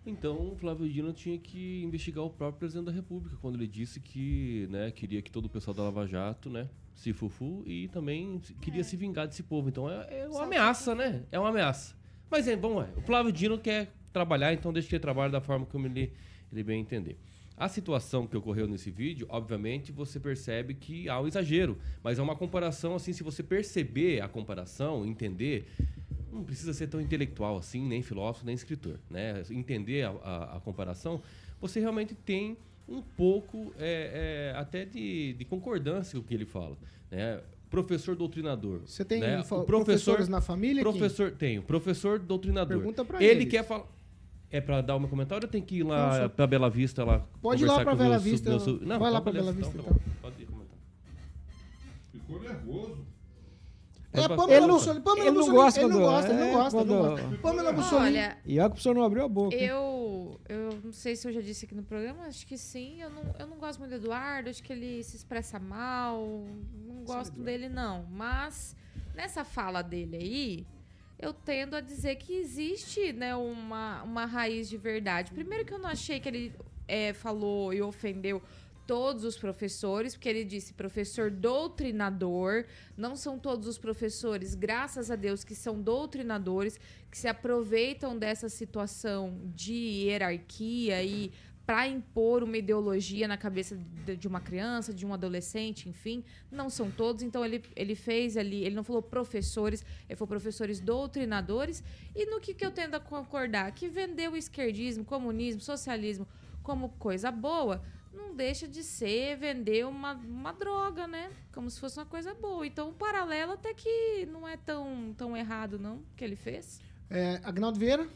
Então, o Flávio Dino tinha que investigar o próprio presidente da República, quando ele disse que né, queria que todo o pessoal da Lava Jato né, se fufu e também queria se vingar desse povo. Então, é, é uma ameaça, né? É uma ameaça. Mas, é, bom, é, o Flávio Dino quer trabalhar, então deixa que ele trabalhe da forma como ele, ele bem entender. A situação que ocorreu nesse vídeo, obviamente, você percebe que há um exagero. Mas é uma comparação, assim, se você perceber a comparação, entender, não precisa ser tão intelectual assim, nem filósofo, nem escritor. Né? Entender a, a- a comparação, você realmente tem um pouco é, é, até de, de concordância com o que ele fala. Né? Professor doutrinador. Você tem né? professor, professores na família? Professor, tenho. Professor doutrinador. Pergunta pra ele eles. quer falar. É pra dar o meu comentário ou tem que ir lá pra Bela Vista lá? Pode ir lá com Bela Vista, sub- Não, vai lá tá, pra beleza, Bela Vista, tá então. Pode ir comentar. Ficou nervoso. É, Pamela Ele- Bussolini. Pamela ele não gosta ele não gosta, ele não é, gosta, ele não quando- gosta. Pamela Bussolini. Olha, E olha que o senhor não abriu a boca. eu, eu não sei se eu já disse aqui no programa, acho que sim. Eu não, eu não gosto muito do Eduardo, acho que ele se expressa mal. Não gosto dele, não. Mas nessa fala dele aí, eu tendo a dizer que existe né, uma, uma raiz de verdade. Primeiro que eu não achei que ele é, falou e ofendeu todos os professores, porque ele disse professor doutrinador, não são todos os professores, graças a Deus, que são doutrinadores, que se aproveitam dessa situação de hierarquia e para impor uma ideologia na cabeça de, uma criança, de um adolescente, enfim, não são todos. Então ele, ele fez ali, ele não falou professores, ele falou professores doutrinadores. E no que, que eu tendo a concordar? Que vender o esquerdismo, comunismo, socialismo como coisa boa, não deixa de ser vender uma, uma droga, né? Como se fosse uma coisa boa. Então o paralelo até que não é tão, tão errado, não, que ele fez. É, Agnaldo Vieira.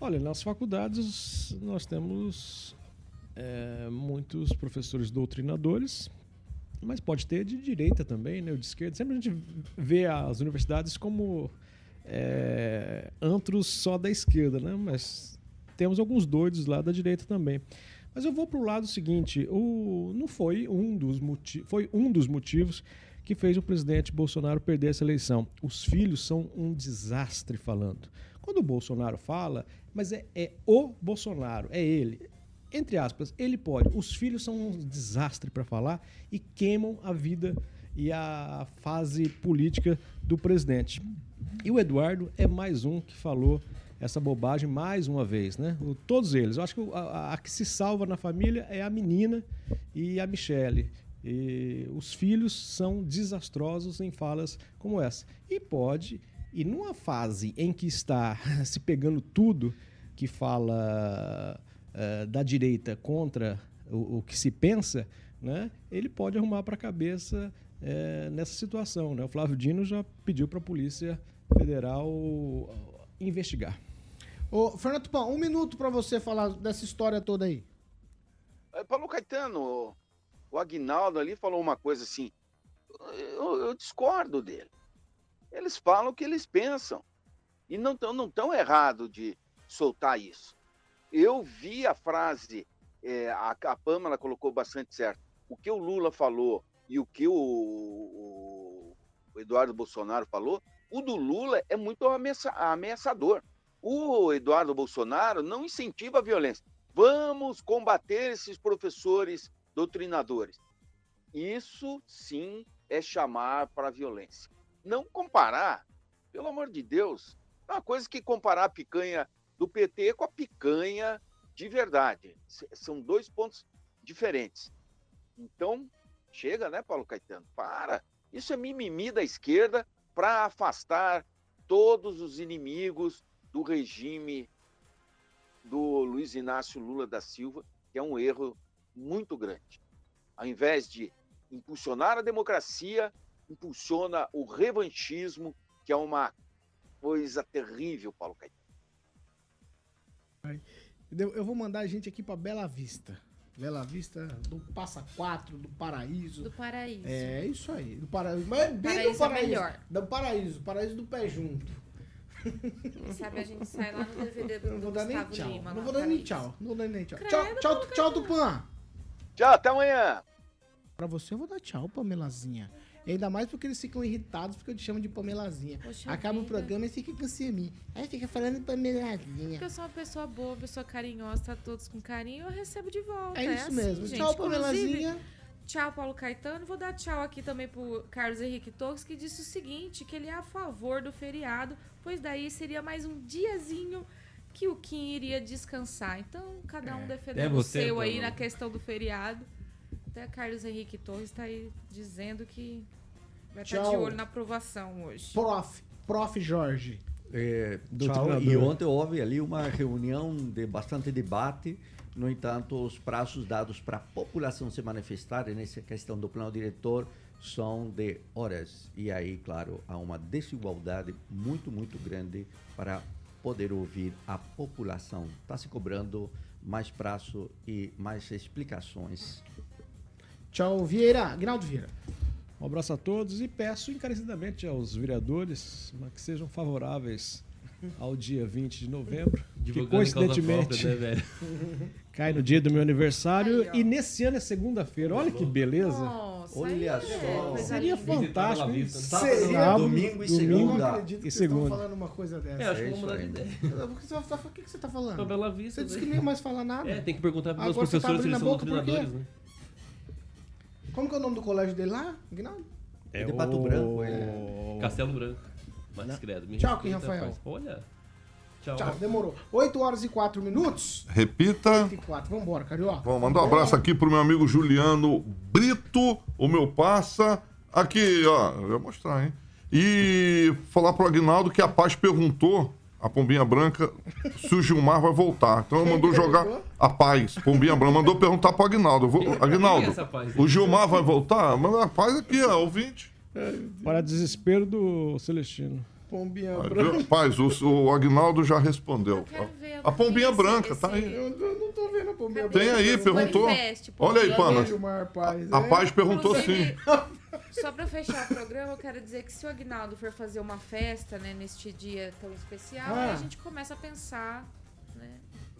Olha, nas faculdades nós temos é, muitos professores doutrinadores, mas pode ter de direita também, né, ou de esquerda. Sempre a gente vê as universidades como é, antros só da esquerda, né? Mas temos alguns doidos lá da direita também. Mas eu vou para o lado seguinte, o, não foi um dos motivos, foi um dos motivos que fez o presidente Bolsonaro perder essa eleição. Os filhos são um desastre falando. Quando o Bolsonaro fala, mas é, é o Bolsonaro, é ele. Entre aspas, ele pode. Os filhos são um desastre para falar e queimam a vida e a fase política do presidente. E o Eduardo é mais um que falou essa bobagem mais uma vez, né? O- todos eles. Eu acho que a, a- que se salva na família é a menina e a Michele. E os filhos são desastrosos em falas como essa. E pode, e numa fase em que está se pegando tudo que fala eh, da direita contra o, o que se pensa, né? Ele pode arrumar para a cabeça eh, nessa situação, né? O Flávio Dino já pediu para a Polícia Federal investigar. Ô, Fernando Tupan, um minuto pra você falar dessa história toda aí. É, Paulo Caetano, o Aguinaldo ali falou uma coisa assim. Eu, eu discordo dele. Eles falam o que eles pensam. E não estão não tão errado de soltar isso. Eu vi a frase, é, a, a Pamela colocou bastante certo. O que o Lula falou e o que o, o- o Eduardo Bolsonaro falou, o do Lula é muito ameaça- ameaçador. O Eduardo Bolsonaro não incentiva a violência. Vamos combater esses professores doutrinadores. Isso sim é chamar para a violência. Não comparar, pelo amor de Deus, é uma coisa que comparar a picanha do PT com a picanha de verdade. São dois pontos diferentes. Então, chega, né, Paulo Caetano? Para. Isso é mimimi da esquerda para afastar todos os inimigos do regime do Luiz Inácio Lula da Silva, que é um erro muito grande. Ao invés de impulsionar a democracia, impulsiona o revanchismo, que é uma coisa terrível, Paulo Caetano. Eu vou mandar a gente aqui pra Bela Vista. Bela Vista do Passa Quatro, do Paraíso. Do paraíso. É isso aí. Do paraíso. Mas é bem Paraíso do é paraíso. melhor. Do paraíso. Paraíso do pé junto. Quem sabe a gente sai lá no DVD do, Não do vou dar nem Gustavo tchau. Lima. Não vou dar nem tchau. Não vou dar nem tchau. Credo, Tchau, tchau, tchau, Tupã. Tchau, até amanhã. Pra você eu vou dar tchau, Pamelazinha. Ainda mais porque eles ficam irritados porque eu te chamo de Pamelazinha. Poxa Acaba o vida. programa e fica com ciúme. Aí fica falando Pamelazinha. Porque eu sou uma pessoa boa, pessoa carinhosa, tá todos com carinho, eu recebo de volta. É isso assim, mesmo. gente. Tchau, Inclusive, Pamelazinha. Tchau, Paulo Caetano. Vou dar tchau aqui também pro Carlos Henrique Torres, que disse o seguinte, que ele é a favor do feriado, pois daí seria mais um diazinho que o Kim iria descansar. Então, cada um defendendo É o você, seu aí na questão do feriado. Até Carlos Henrique Torres tá aí dizendo que vai estar de Tchau. olho na aprovação hoje. Prof. Prof. Jorge. É, Do tchau. E ontem houve ali uma reunião de bastante debate. No entanto, os prazos dados para a população se manifestar nessa questão do plano diretor são de horas. E aí, claro, há uma desigualdade muito, muito grande para poder ouvir a população. Está se cobrando mais prazo e mais explicações. Tchau, Vieira. Aguinaldo Vieira. Um abraço a todos e peço encarecidamente aos vereadores que sejam favoráveis ao dia 20 de novembro, que coincidentemente própria, né, velho? cai no dia do meu aniversário Aí, e nesse ano é segunda-feira. Olha que beleza. Nossa, Olha aí é só. Seria fantástico. Vista, né? Sábado, domingo e Eu domingo. não segunda. acredito que E vocês estão segunda. falando uma coisa dessa. É, acho que É vamos mudar de ideia. Por que você tá- por que que você tá falando? Bela Vista. Você disse né? que nem mais falar nada. É, tem que perguntar para os Agora você tá professores se abrindo eles a são boca por quê? treinadores, né? Como que é o nome do colégio dele lá? Aguinaldo? É de Pato Branco, ele o- Castelo Branco. Mas credo. me Tchau, Rafael. Olha. Tchau. Tchau, demorou. 8 horas e 4 minutos. Repita. 8 e 4. Vambora, Carioca. Vamos mandar um abraço aqui pro meu amigo Juliano Brito, o meu passa. Aqui, ó, eu vou mostrar, hein? E falar pro Agnaldo que a Paz perguntou, a Pombinha Branca, se o Gilmar vai voltar. Então ele mandou jogar a Paz, Pombinha Branca, mandou perguntar pro Agnaldo. Vou- é Agnaldo, o Gilmar vai voltar? Manda a Paz aqui, ó, ouvinte. Para desespero do Celestino. Pombinha Aí, branca. viu? Paz, o, o Agnaldo já respondeu. Eu quero ver A Pombinha esse- Branca, esse- tá aí. Eu, eu não tô vendo a Pombinha Cadê? Tem aí, branca. perguntou. Manifeste, Olha aí, Pana. A é. Paz perguntou sim. Só pra fechar o programa, eu quero dizer que se o Agnaldo for fazer uma festa, né, neste dia tão especial, Ah. aí a gente começa a pensar, né,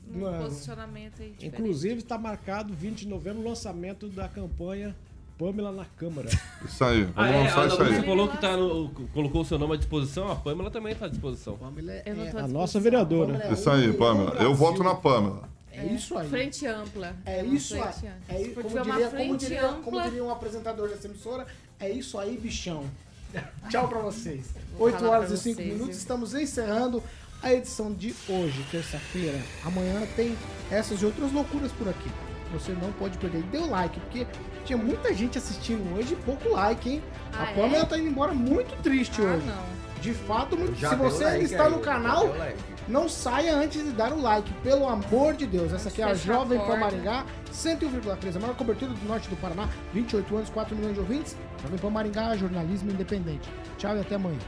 Mano. posicionamento aí diferente. Inclusive, está marcado 20 de novembro o lançamento da campanha Pamela na Câmara. Isso aí, Ah, vamos é, lançar a isso aí. Lúcia falou que tá no, colocou o seu nome à disposição, a Pamela também tá à disposição. Pamela é, A disposição. nossa vereadora. É Isso aí, o Pamela. Eu voto na Pamela. É isso aí. Frente ampla. É isso aí. É, for como, diria, como, diria, ampla, como diria um apresentador dessa emissora, é isso aí, bichão. Tchau pra vocês. Vou 8 falar horas e 5 vocês, minutos, viu? estamos encerrando a edição de hoje, terça-feira. Amanhã tem essas e outras loucuras por aqui. Você não pode perder. Dê o like, porque tinha muita gente assistindo hoje e pouco like, hein? Ah, a é? Pamela tá indo embora muito triste Ah, hoje. não. De fato, muito. Se você like ainda está aí, no canal, like. não saia antes de dar o like, pelo amor de Deus. Essa aqui é a Jovem Pan. Maringá, 101,3, a maior cobertura do norte do Paraná, 28 anos, 4 milhões de ouvintes. Jovem Pan Maringá, jornalismo independente. Tchau e até amanhã.